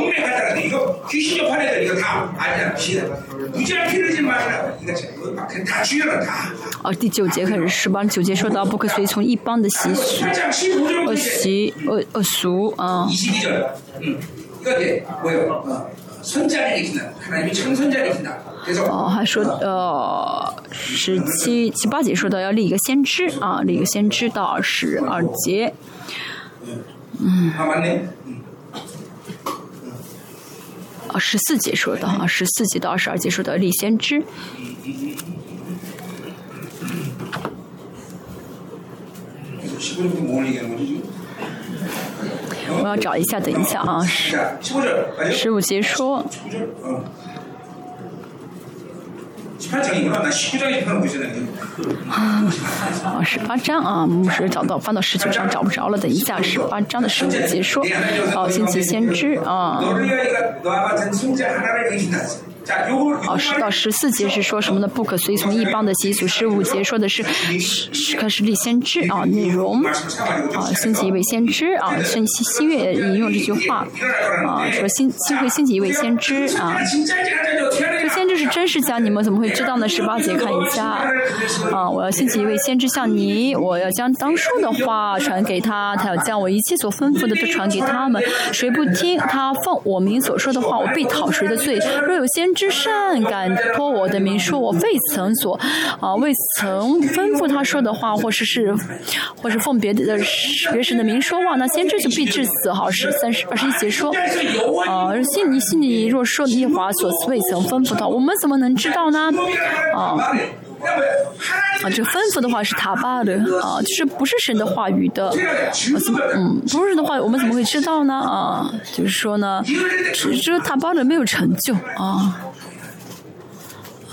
S1: 哦，第九节开始，十八九节说到不可随从一般的习俗、恶习、恶恶俗啊。
S2: 嗯
S1: 哦，还说呃，十七七八节说到要立一个先知啊，立一个先知到二十二节。
S2: 嗯。
S1: 哦十四集说的啊十四集到二十二集说的李先知。我要找一下等一下啊十五集说啊，十八章啊，牧师找到翻到十九章找不着了，等一下十八章的十五节说，好，星期节先知啊。好，十到十四节是说什么呢？不可随从一邦的习俗。十五节说的是，是可是立先知啊，内容啊，兴起一位先知啊，圣期新月引用这句话啊，说兴机会兴起一位先知啊。这是真是假，你们怎么会知道呢？十八节看一下，啊，我要先起一位先知向你，我要将当初的话传给他，他要将我一切所吩咐的都传给他们。谁不听他奉我名所说的话，我必讨谁的罪。若有先知善敢托我的名说，我未曾所，啊，未曾吩咐他说的话，或是是，或是奉别的别神的名说话，那先知就必致死。好，是三十二十一节说，啊，信你信你若说一华所未曾吩咐他，我。我们怎么能知道呢？啊啊这吩咐的话是塔巴伦啊就是不是神的话语的。啊怎么嗯不是的话语我们怎么会知道呢？啊就是说呢只是塔巴伦没有成就啊。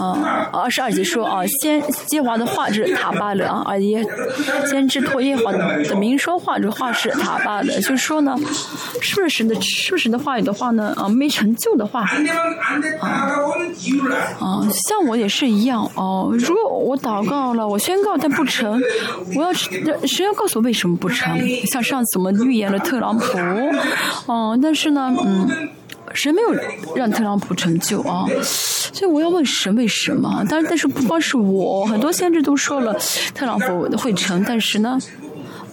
S1: 啊，二十二节说啊，先耶华的话是塔巴勒啊，而耶先知托耶华的的说话，这话是塔巴勒，就是说呢，是不是神的，是不是神的话语的话呢？啊，没成就的话，
S2: 啊，
S1: 啊像我也是一样哦、啊。如果我祷告了，我宣告但不成，我要谁要告诉我为什么不成？像上次我们预言了特朗普，哦、啊，但是呢，嗯。神没有让特朗普成就啊，所以我要问神为什么？但是但是不光是我，很多先知都说了特朗普会成，但是呢，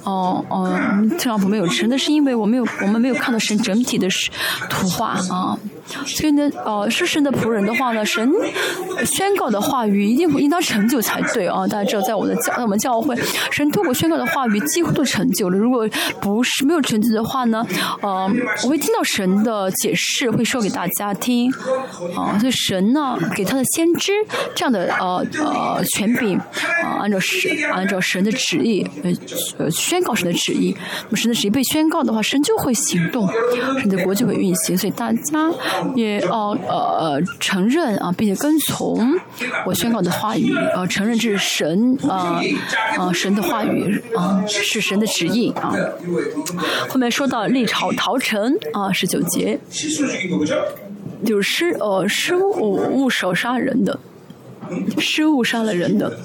S1: 哦哦，特朗普没有成，那是因为我没有我们没有看到神整体的图画啊。所以呢，呃，是神的仆人的话呢，神宣告的话语一定应当成就才对啊！大家知道，在我的教，在我们教会，神通过宣告的话语几乎都成就了。如果不是没有成就的话呢，呃，我会听到神的解释，会说给大家听啊。所以神呢，给他的先知这样的呃呃权柄啊，按照神按照神的旨意呃呃宣宣告神的旨意，那么神的旨意被宣告的话，神就会行动，神的国就会运行。所以大家。也呃呃承认啊，并且跟从我宣告的话语，呃承认这是神啊啊神的话语啊是神的旨意啊。后面说到历朝陶城啊十九节，就是失呃失误误手杀人的，失误杀了人的。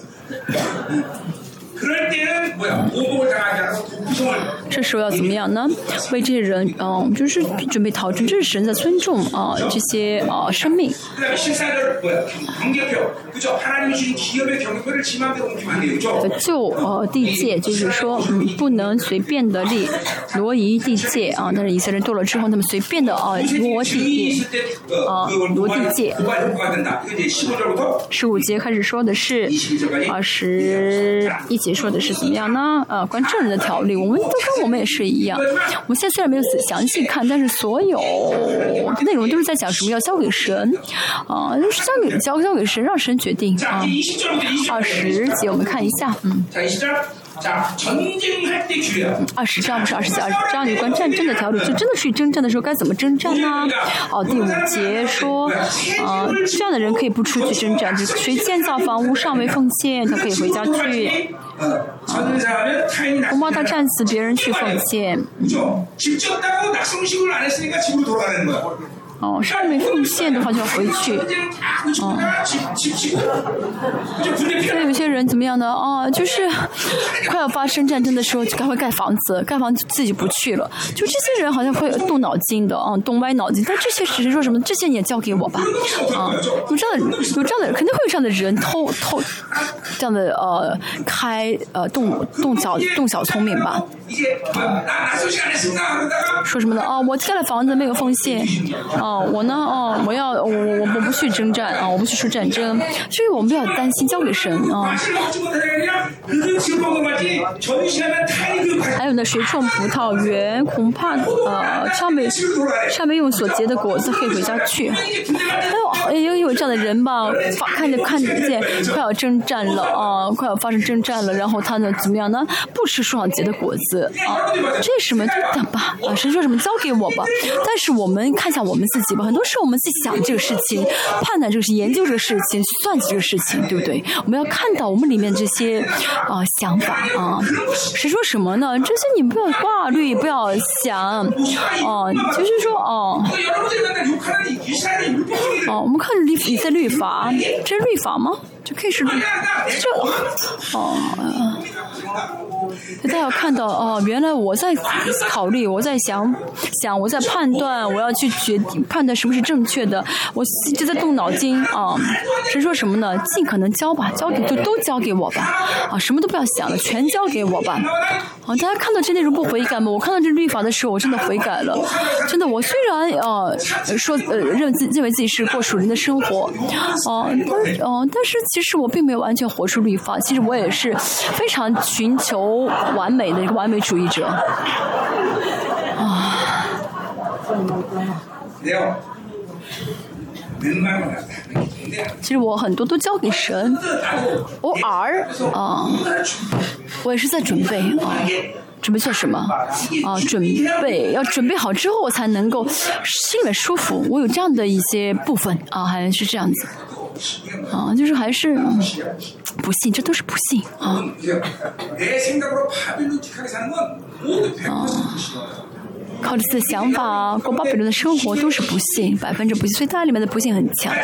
S1: 这时候要怎么样呢？为这些人，嗯，就是准备逃出，这是神在尊重啊这些啊生命。就呃地界，就是说，嗯，不能随便的立挪移地界啊。但是以色列人堕落之后，他们随便的啊挪地界啊挪地界。十五节开始说的是二十一节说的是怎么样呢？呃，关证人的条例，我们都跟我们也是一样。我们现在虽然没有详细看，但是所有内容都是在讲什么要交给神啊，就是交给交交给神，让神决定啊。二十节我们看一下，嗯。二十章不是二十节，二十章有关战争的条例，就真的去征战的时候该怎么征战呢？哦，第五节说，啊、呃，这样的人可以不出去征战，就谁建造房屋尚未奉献，他可以回家去。我骂他站死别人去奉献。哦，上面奉献的话就要回去，
S2: 哦。
S1: 那有些人怎么样呢？哦，就是快要发生战争的时候就赶快盖房子，盖房子自己不去了。就这些人好像会动脑筋的，啊，动歪脑筋。但这些人说什么？这些你也交给我吧，啊、有这样的，有这样的，肯定会有这样的人偷偷这样的呃开呃动动小动小聪明吧。说什么呢？哦，我盖了房子没有奉献，啊，我呢，哦，我要我我我不去征战啊，我不去出战争，所以我们不要担心，交给神啊。还有呢，谁种葡萄园，恐怕呃，上面上面用所结的果子可以回家去。
S2: 哎呦
S1: 也有有这样的人吧，发看见看见快要征战了啊，快要发生征战了，然后他呢怎么样呢？不吃树上结的果子啊，这是什么？等吧，啊，神说什么交给我吧。但是我们看一下我们自己。很多时候我们在想这个事情，判断这个事，研究这个事情，算计这个事情，对不对？我们要看到我们里面这些啊想法啊。谁说什么呢？这些你不要挂虑，不要想啊。就是说
S2: 啊，
S1: 啊，我们看律，你在律法，这是律法吗？就可以是律这哦。大家要看到哦，原来我在考虑，我在想想，我在判断，我要去决定判断什么是正确的，我一直在动脑筋啊。神说什么呢？尽可能交吧，交给就都交给我吧，啊，什么都不要想了，全交给我吧。啊，大家看到这内容不悔改吗？我看到这律法的时候，我真的悔改了。真的，我虽然呃说呃认自认为自己是过属灵的生活，哦、但哦、但是其实我并没有完全活出律法，其实我也是非常寻求完美的一个完美主义者。
S2: 啊。
S1: 其实我很多都交给神，偶尔啊，我也是在准备啊，准备做什么啊？准备要准备好之后，我才能够心里舒服。我有这样的一些部分啊，好像是这样子。啊，就是还是不信，这都是不信啊。
S2: 啊，
S1: 靠着自己的想法过八百人的生活都是不信，百分之不信，所以它里面的不信很强。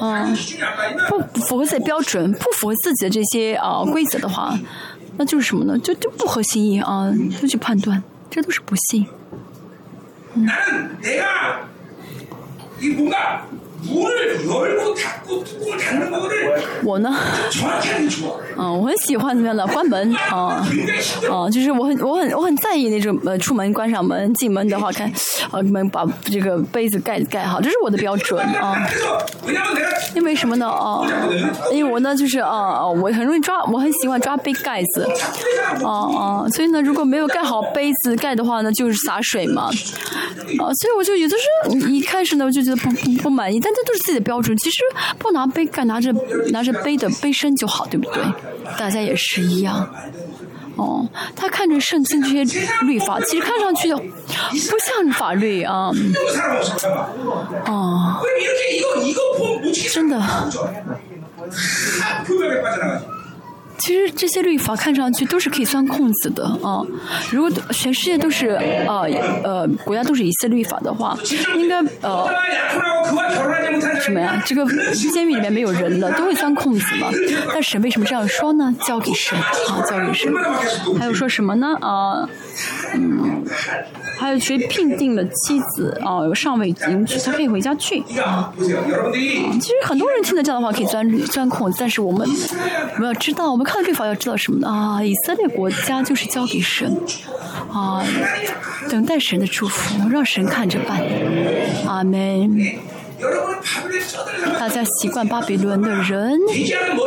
S2: 啊，
S1: 不符合自己标准，不符合自己的这些啊规则的话，那就是什么呢？就就不合心意啊，就去判断，这都是不信。
S2: 嗯。
S1: 我呢，我很喜欢怎么样的关门啊，啊，就是我很我很我很在意那种呃出门关上门，进门的话看，啊，门把这个杯子盖盖好，这是我的标准啊。因为什么呢？啊，因为我呢就是啊，我很容易抓，我很喜欢抓杯盖子。啊啊，所以呢，如果没有盖好杯子盖的话呢，就是洒水嘛。啊，所以我就有的时候，一开始呢我就觉得不不不满意。这都是自己的标准，其实不拿杯盖拿着拿着杯的杯身就好，对不对？大家也是一样。哦，他看着圣经这些律法，其实看上去不像法律啊。哦，真的。其实这些律法看上去都是可以钻空子的啊。如果全世界都是呃，呃，国家都是一些律法的话，应该呃。什么呀？这个监狱里面没有人了，都会钻空子嘛。但神为什么这样说呢？交给神啊，交给神。还有说什么呢？啊，嗯，还有谁聘定了妻子啊？尚未领旨，他可以回家去
S2: 啊。
S1: 其实很多人听得这样的话可以钻钻空子，但是我们我们要知道，我们看到这法要知道什么呢？啊，以色列国家就是交给神啊，等待神的祝福，让神看着办。阿门。大家习惯巴比伦的人，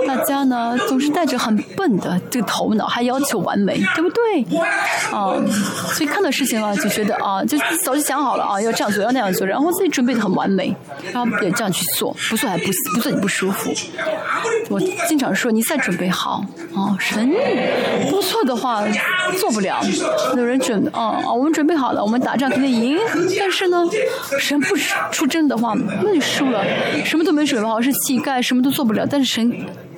S1: 大家呢总是带着很笨的这个头脑，还要求完美，对不对？啊，所以看到事情啊，就觉得啊，就早就想好了啊，要这样做，要那样做，然后自己准备的很完美，然后也这样去做，不做还不不做你不舒服。我经常说，你再准备好啊，神不错的话做不了。有人准啊啊，我们准备好了，我们打仗肯定赢，但是呢，神不出征的话。那就输了，什么都没准备好，是乞丐，什么都做不了。但是神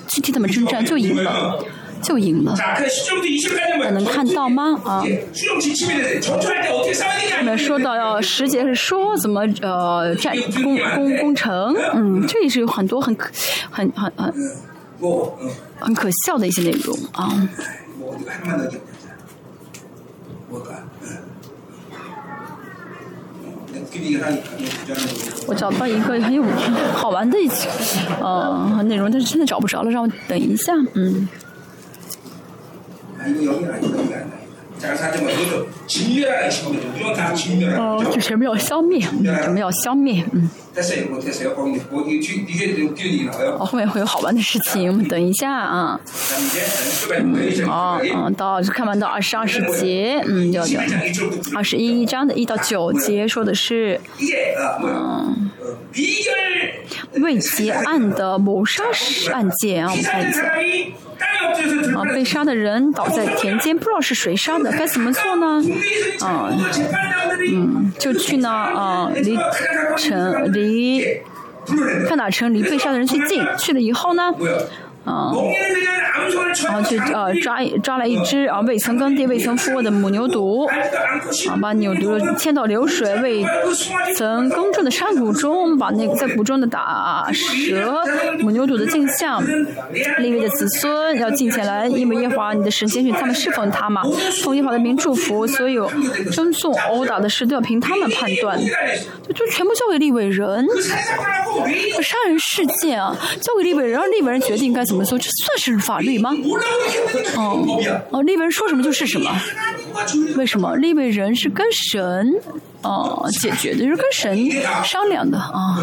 S1: 具体怎么征战就赢了。就赢了，能看到吗？啊，我们说到要时节是说怎么呃战攻攻攻城，嗯，这也是有很多很很很很很可笑的一些内容啊。我找到一个很有好玩的一呃内容，但是真的找不着了，让我等一下，嗯。哦，就全部要消灭，全部要消灭，嗯。后面会有好玩的事情我们等一下啊哦嗯到看完到二十二十节嗯
S2: 就就
S1: 二十一章的一到九节说的是
S2: 嗯
S1: 未结案的谋杀案件啊我们看一下啊被杀的人倒在田间不知道是谁杀的该怎么做呢
S2: 啊
S1: 嗯就去呢啊离城离
S2: 离
S1: 范大城离被杀的人最近去了以后呢
S2: 嗯，
S1: 然后去呃抓抓来一只啊未曾耕地、未曾服过的母牛犊，啊把牛犊牵到流水未曾耕种的山谷中，把那在谷中的打蛇母牛犊的镜像，利位的子孙要进前来，一模一华，你的神仙去他们侍奉他嘛，奉一华的名祝福，所有争讼殴打的事都要凭他们判断，就全部交给利伟人，杀人事件啊，交给利伟人，让利伟人决定该。怎么说这算是法律吗？哦哦那边说什么就是什么。为什么？那边人是跟神哦解决的就是跟神商量的啊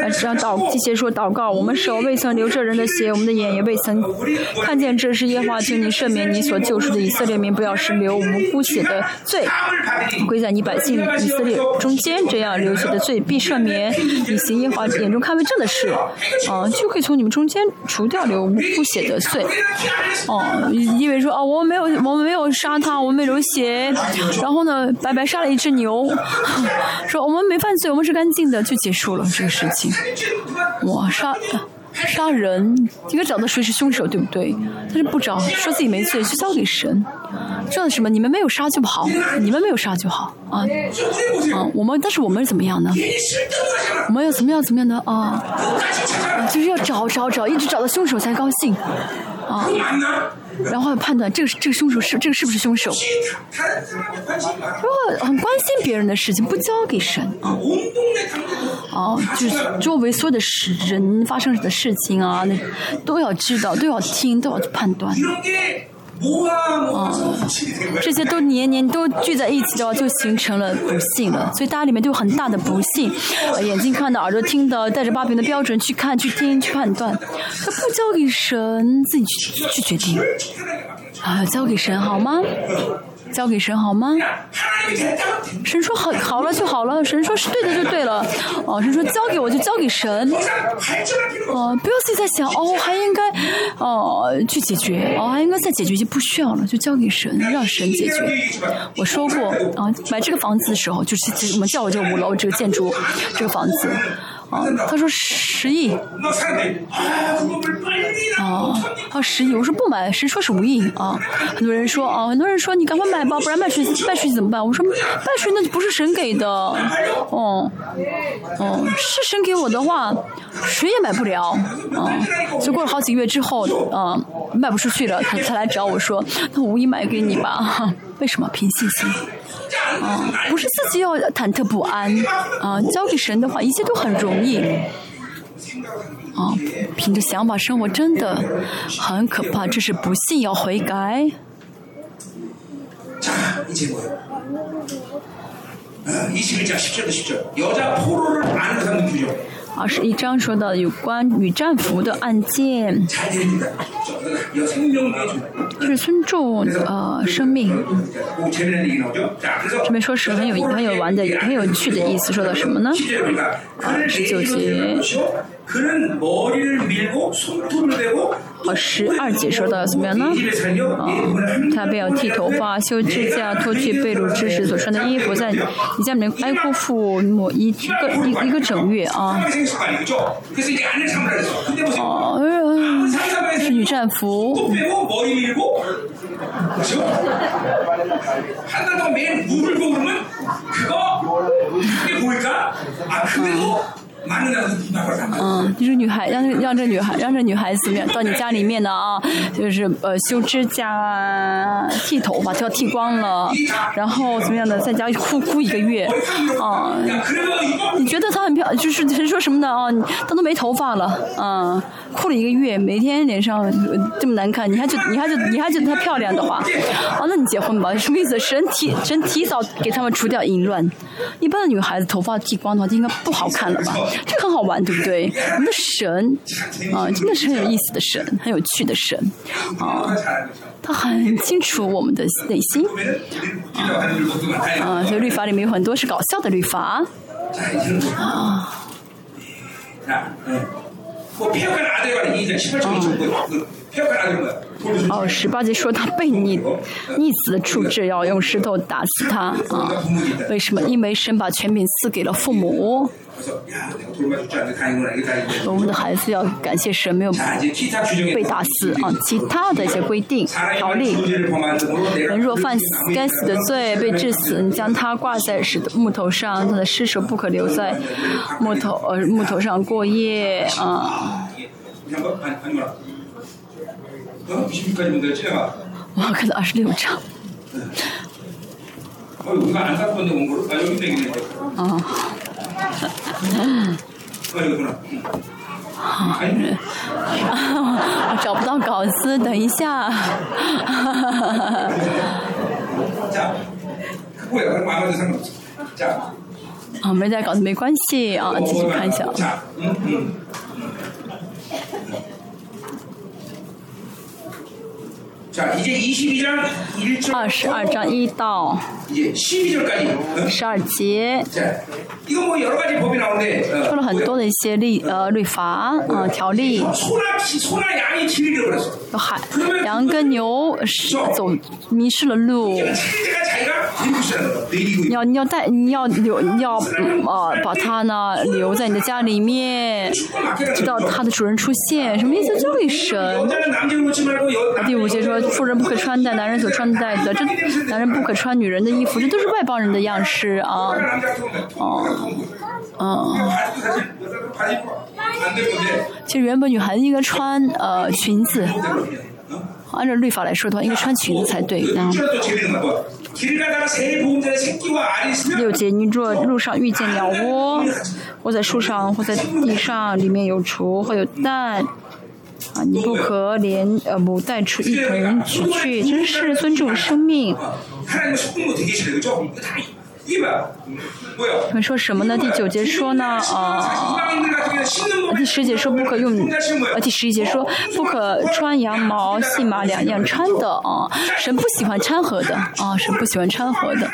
S2: 还
S1: 是让祷 这些说祷告。我们手未曾流着人的血，我们的眼也未曾看见这是耶和华，请你赦免你所救赎的以色列民，不要使流无辜血的罪归在你百姓以色列中间。这样流血的罪必赦免。你行耶和华眼中看为正的事，啊，就可以从你们中间除掉流无辜血的罪。哦，因为说哦，我们没有我们没有杀他，我们没流血，然后呢，白白杀了一只牛，说我们没犯。所以我们是干净的就结束了这个事情。哇杀杀人应该找到谁是凶手对不对？但是不找说自己没罪就交给神。这什么你们没有杀就好你们没有杀就好啊啊我们但是我们怎么样呢？我们要怎么样怎么样呢？啊就是要找找找一直找到凶手才高兴
S2: 啊。
S1: 然后判断这个这个凶手是这个是不是凶手。如果很关心别人的事情不交给神啊。啊就是周围所有的事人发生的事情啊那都要知道都要听都要去判断。这些都年年都聚在一起的话，就形成了不幸了。所以大家里面都有很大的不幸，眼睛看到，耳朵听的，带着八平的标准去看、去听、去判断，他不交给神自己去去决定，啊，交给神好吗？交给神好吗？神说好好了就好了，神说是对的就对了。哦，神说交给我就交给神。哦，不要自己在想哦，还应该哦去解决哦，还应该再解决就不需要了，就交给神，让神解决。我说过啊，买这个房子的时候就是我们叫我这个五楼这个建筑这个房子。啊。他说十亿。啊他说十亿。我说不买谁说是无意啊。很多人说啊很多人说你赶快买吧不然卖出卖出去怎么办？我说卖出去那就不是神给的。哦哦是神给我的话谁也买不了。啊就过了好几个月之后啊卖不出去了他才来找我说那无意买给你吧。为什么？凭信心。啊，不是自己要忐忑不安啊，交给神的话，一切都很容易。啊，凭着想法生活真的很可怕，这是不信要悔改。二十一章说到有关女战俘的案件。就是尊重呃生命。这边说是很有很有玩的很有趣的意思说的什么呢？
S2: 啊十九节。
S1: 好，十二节说到怎么样呢？他不要剃头发，修指甲，脱去被褥之时所穿的衣服，在你家里面挨过父母一个一一个整月啊。女战
S2: 俘。
S1: 嗯就是女孩让让这女孩让这女孩子怎么样到你家里面的啊就是呃修指甲剃头发都要剃光了然后怎么样的在家哭哭一个月啊你觉得她很漂就是人说什么的啊她都没头发了嗯哭了一个月每天脸上这么难看你还就你还就你还觉得她漂亮的话啊那你结婚吧什么意思？神提神提早给他们除掉淫乱。一般的女孩子头发剃光的话就应该不好看了吧？这很好玩，对不对？我们的神啊，真的是很有意思的神，很有趣的神啊，
S2: 잘하는 거죠.
S1: 他很清楚我们的内心
S2: 보면은 우리는 웃기려고 하는 것도 많아요.
S1: 啊，所以律法里面有很多是搞笑的律法。
S2: 자 이제는 자, 응. 뭐 폐역한 아들과 이제 18절이 좀 뭐, 그 폐
S1: 哦，十八节说他被逆逆子处置，要用石头打死他啊！为什么？因为神把权柄赐给了父母。我们的孩子要感谢神，没有被打死啊！其他的一些规定条例，人若犯该死的罪被致死，你将他挂在石木头上，他的尸首不可留在木头呃木头上过夜啊！我看到二十六
S2: 张
S1: 哦找不到稿子等一下。啊没带稿子没关系啊继续看一下二十二章一到十二节。出了很多的一些律呃律法啊条例有海羊跟牛走迷失了路。你要你要带你要留你要呃把它呢留在你的家里面直到它的主人出现什么意思？
S2: 叫一声
S1: 第五节说富人不可穿戴男人所穿戴的这男人不可穿女人的衣服这都是外邦人的样式啊。
S2: 哦哦
S1: 其实原本女孩子应该穿呃裙子。按照律法来说的话应该穿裙子才对
S2: 然后
S1: 六姐你若路上遇见鸟窝或在树上或在地上里面有雏或有蛋啊你不可连呃母带出一同取去真是尊重生命。你们说什么呢？第九节说呢，啊，第十节说不可用，啊，第十一节说不可穿羊毛细麻两样穿的，啊，神不喜欢掺和的，啊，神不喜欢掺和的，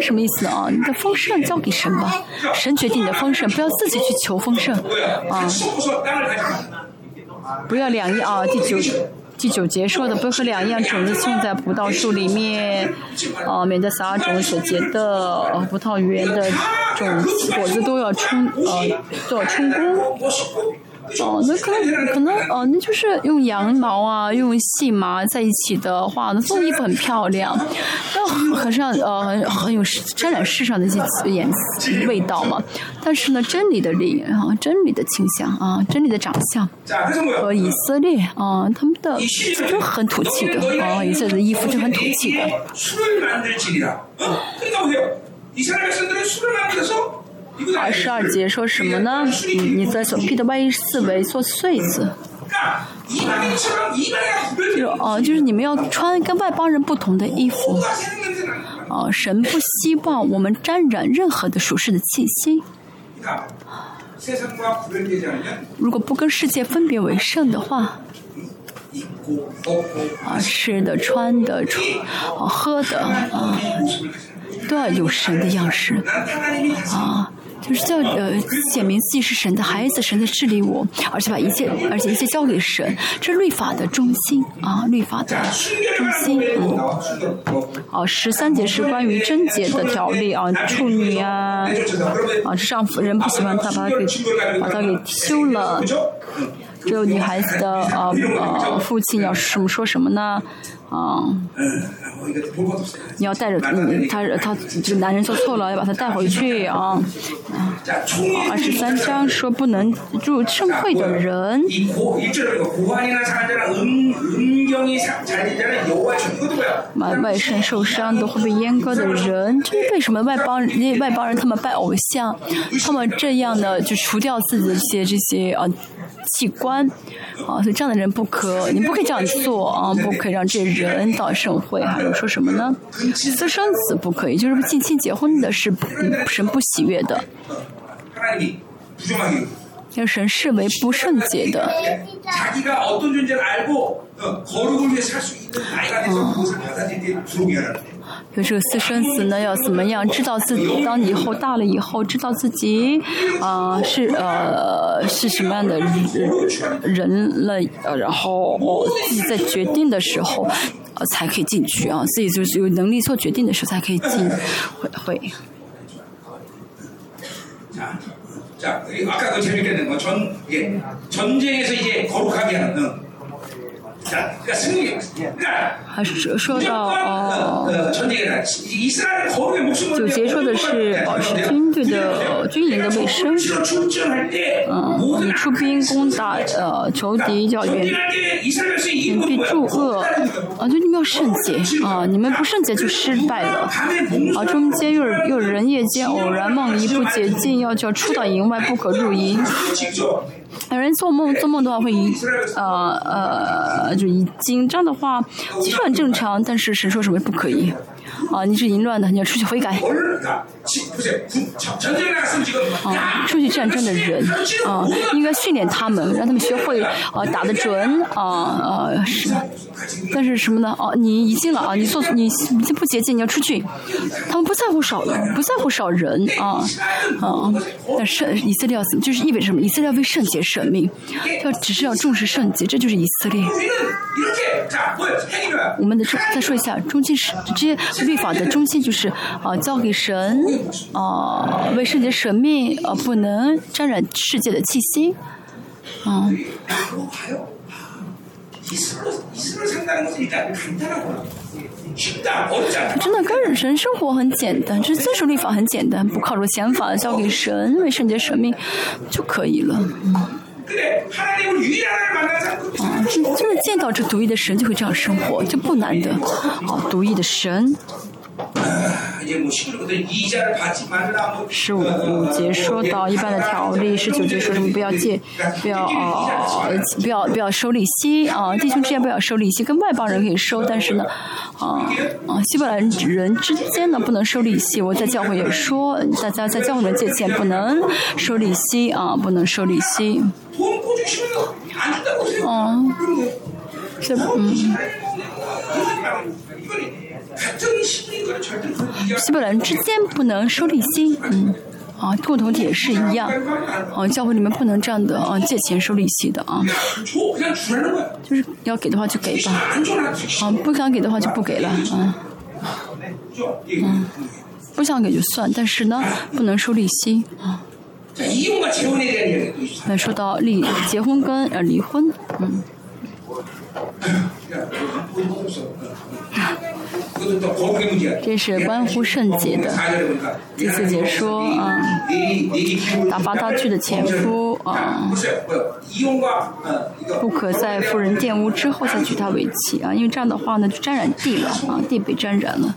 S1: 什么意思啊？你的丰盛交给神吧，神决定你的丰盛，不要自己去求丰盛，啊，不要两样啊，第九。第九节说的，不和两样种子种在葡萄树里面，呃，免得撒种所结的呃葡萄园的种子果子都要充呃都要充公。哦，那可能可能哦，那就是用羊毛啊，用细麻在一起的话，那做衣服很漂亮，那很上呃很很有沾染世上的一些颜味道嘛。但是呢，真理的力啊，真理的倾向啊，真理的长相和以色列啊，他们的就很土气的啊，以色列的衣服就很土气的。二十二节说什么呢？你你在所披的外衣四围做穗子。就哦，就是你们要穿跟外邦人不同的衣服。呃，神不希望我们沾染任何的属世的气息。如果不跟世界分别为圣的话，啊，吃的、穿的、穿、喝的啊，都要有神的样式啊。就是叫呃显明自己是神的孩子，神的治理我，而且把一切而且一切交给神，这律法的中心啊，律法的中心。嗯，好，十三节是关于贞洁的条例啊，处女啊，啊，丈夫人不喜欢她，把她给把她给休了。只有女孩子的呃呃父亲要什么说什么呢？啊，你要带着嗯他他这个男人做错了，要把他带回去啊。二十三章说不能入盛会的人。外外身受伤都会被阉割的人，这是为什么外邦人外邦人他们拜偶像，他们这样的就除掉自己的一些这些啊。器官，啊，所以这样的人不可，你不可以这样做啊，不可以让这人到盛会。还有说什么呢？私生子不可以，就是近亲结婚的是神不喜悦的，要神视为不圣洁的。嗯。就这个私生子呢，要怎么样知道自己当以后大了以后，知道自己啊是呃是什么样的人了，然后自己在决定的时候呃才可以进去啊，自己就是有能力做决定的时候才可以进会会。还是说说到哦，九节说的是保持军队的军营的卫生。嗯，你出兵攻打呃仇敌，叫远远避助恶啊，就你们要圣洁啊，你们不圣洁就失败了啊。中间又又人夜间偶然梦遗不洁净，要叫出到营外不可入营。有人做梦，做梦的话会一，呃呃，就遗精，这样的话其实很正常，但是谁说什么不可以？啊，你是淫乱的，你要出去悔改。啊，出去战争的人，啊，应该训练他们，让他们学会啊打得准，啊啊是。但是什么呢？哦，你已经了啊，你做你你不洁净，你要出去。他们不在乎少不在乎少人啊啊。但圣以色列要就是意味着什么？以色列为圣洁舍命，要只是要重视圣洁，这就是以色列。我们的再说一下，中间是这些律法的中心就是啊，交给神啊，为圣洁舍命啊，不能沾染世界的气息啊。真的跟神生活很简单，就是遵守律法很简单，不靠着想法交给神为圣洁舍命就可以了。啊，真真的见到这独一的神就会这样生活，就不难的。啊，独一的神。十五节说到一般的条例，十九节说什么不要借，不要啊，不要不要收利息啊，弟兄之间不要收利息，跟外邦人可以收，但是呢，啊啊，希伯来人之间呢不能收利息。我在教会也说，大家在教会里面借钱不能收利息啊，不能收利息。嗯，这嗯。希伯来人之间不能收利息，嗯，啊，共同体也是一样，啊，教会里面不能这样的啊，借钱收利息的啊，就是要给的话就给吧，啊，不想给的话就不给了，啊，嗯，不想给就算，但是呢，不能收利息，啊。那说到离结婚跟呃离婚，嗯。这是关乎圣洁的。第四节说啊，打发他去的前夫啊，不可在夫人玷污之后再娶她为妻啊，因为这样的话呢，就沾染地了啊，地被沾染了。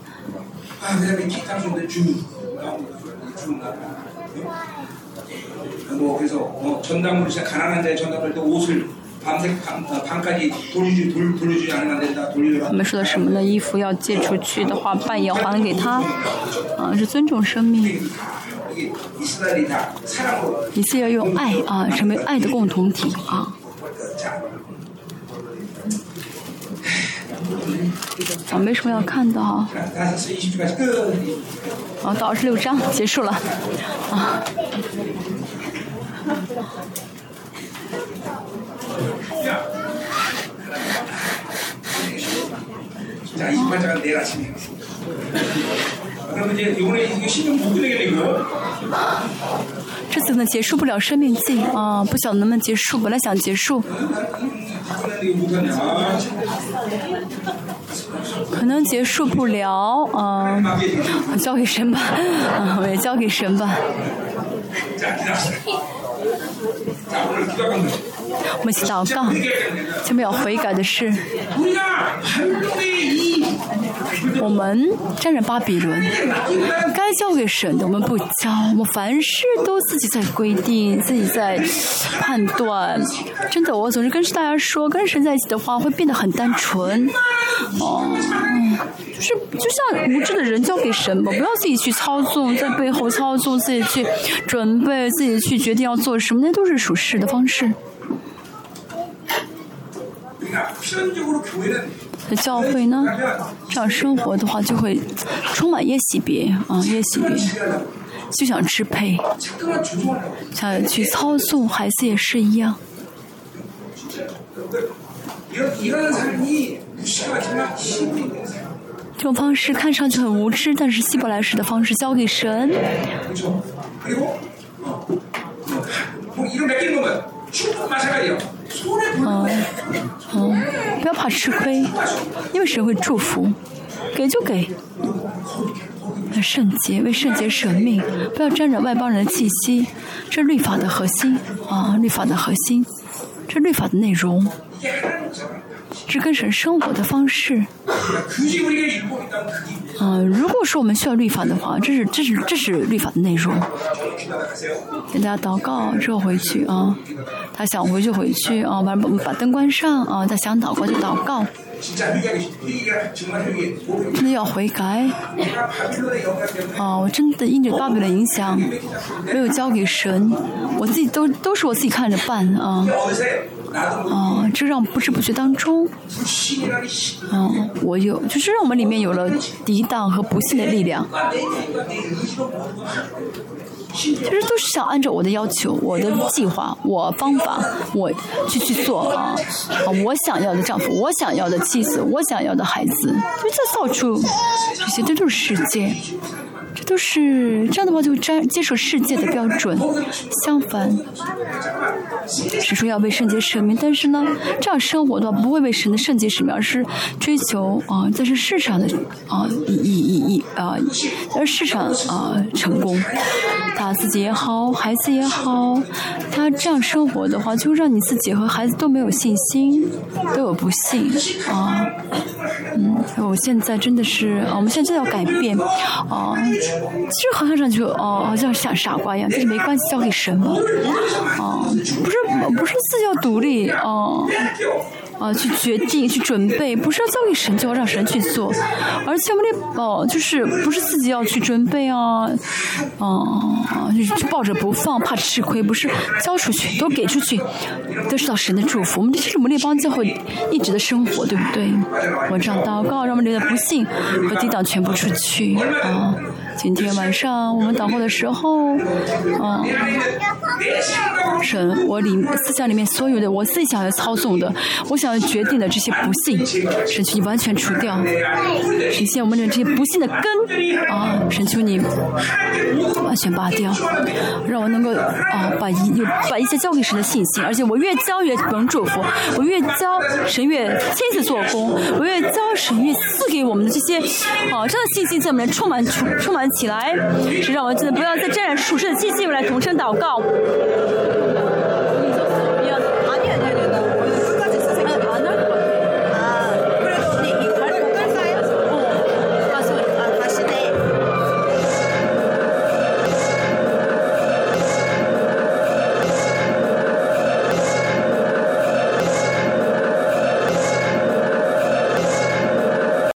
S1: 我们说的什么呢？衣服要借出去的话，半夜还给他，啊，是尊重生命。一次要用爱啊，成为爱的共同体啊。啊，没什么要看的哈。啊，到二十六章结束了啊。
S2: 자, 28장은 내일 아침에. 그러면 이제 요번에 이거 신경 못 드리겠네요.
S1: 这次呢结束不了生命记啊，不晓得能不能结束。本来想结束，
S2: 바꾸는 이거 못하냐.
S1: 可能结束不了啊，交给神吧，啊，我也交给神吧。
S2: 자, 기다렸어요. 자, 오늘 기도하는 거.
S1: 我们一起祷告，前面要悔改的是，
S2: 우리가 한동의 이
S1: 我们沾染巴比伦，该交给神的我们不交，我们凡事都自己在规定，自己在判断。真的，我总是跟大家说，跟神在一起的话，会变得很单纯。哦，就是就像无知的人交给神吧，不要自己去操纵，在背后操纵，自己去准备，自己去决定要做什么，那都是属世的方式。
S2: 的
S1: 教会呢，这样生活的话就会充满耶喜别啊，耶喜别，就想支配，想去操纵孩子也是一样。这种方式看上去很无知，但是希伯来式的方式交给神。
S2: 嗯，
S1: 嗯，不要怕吃亏，因为神会祝福，给就给。圣洁为圣洁舍命，不要沾染外邦人的气息，这是律法的核心啊！律法的核心，这是律法的内容。这跟神生活的方式。嗯、如果说我们需要律法的话，这是这是这是律法的内容。给大家祷告之后回去啊，他想回去回去啊，把把灯关上啊，他想祷告就祷告。真的要悔改啊！我真的因着爸爸的影响，没有交给神，我自己都都是我自己看着办啊。哦这让不知不觉当中嗯我有就是让我们里面有了抵挡和不幸的力量。其实都是想按照我的要求我的计划我方法我去去做啊我想要的丈夫我想要的妻子我想要的孩子就在到处这些这就是世界。这都是这样的话就沾接受世界的标准。相反，是说要为圣洁舍命，但是呢，这样生活的话不会为神的圣洁舍命，而是追求啊，在这世上的啊以以以啊，而市场啊成功。他自己也好，孩子也好，他这样生活的话，就让你自己和孩子都没有信心，都有不幸啊。嗯，我现在真的是，我们现在真的要改变啊。其实好像上去哦，好像像傻瓜一样，但是没关系，交给神吧。哦，不是不是自己要独立哦。啊，去决定、去准备，不是要交给神，就要让神去做。而且我们那哦，就是不是自己要去准备啊，啊，就抱着不放，怕吃亏，不是交出去，都给出去，都是到神的祝福。我们这是我们列邦教会一直的生活，对不对？我这样祷告，让我们留的不幸和抵挡全部出去啊。今天晚上我们祷告的时候，啊，神，我里思想里面所有的我自己想要操纵的，我想要决定的这些不幸，神求你完全除掉，神现我们的这些不幸的根啊，神求你完全拔掉，让我能够啊把一把一切交给神的信心，而且我越交越能祝福，我越交神越亲自做工，我越交神越赐给我们的这些啊这样的信心在我们充满充充满起来，是让我真的不要再沾染属世的气息，我来同声祷告。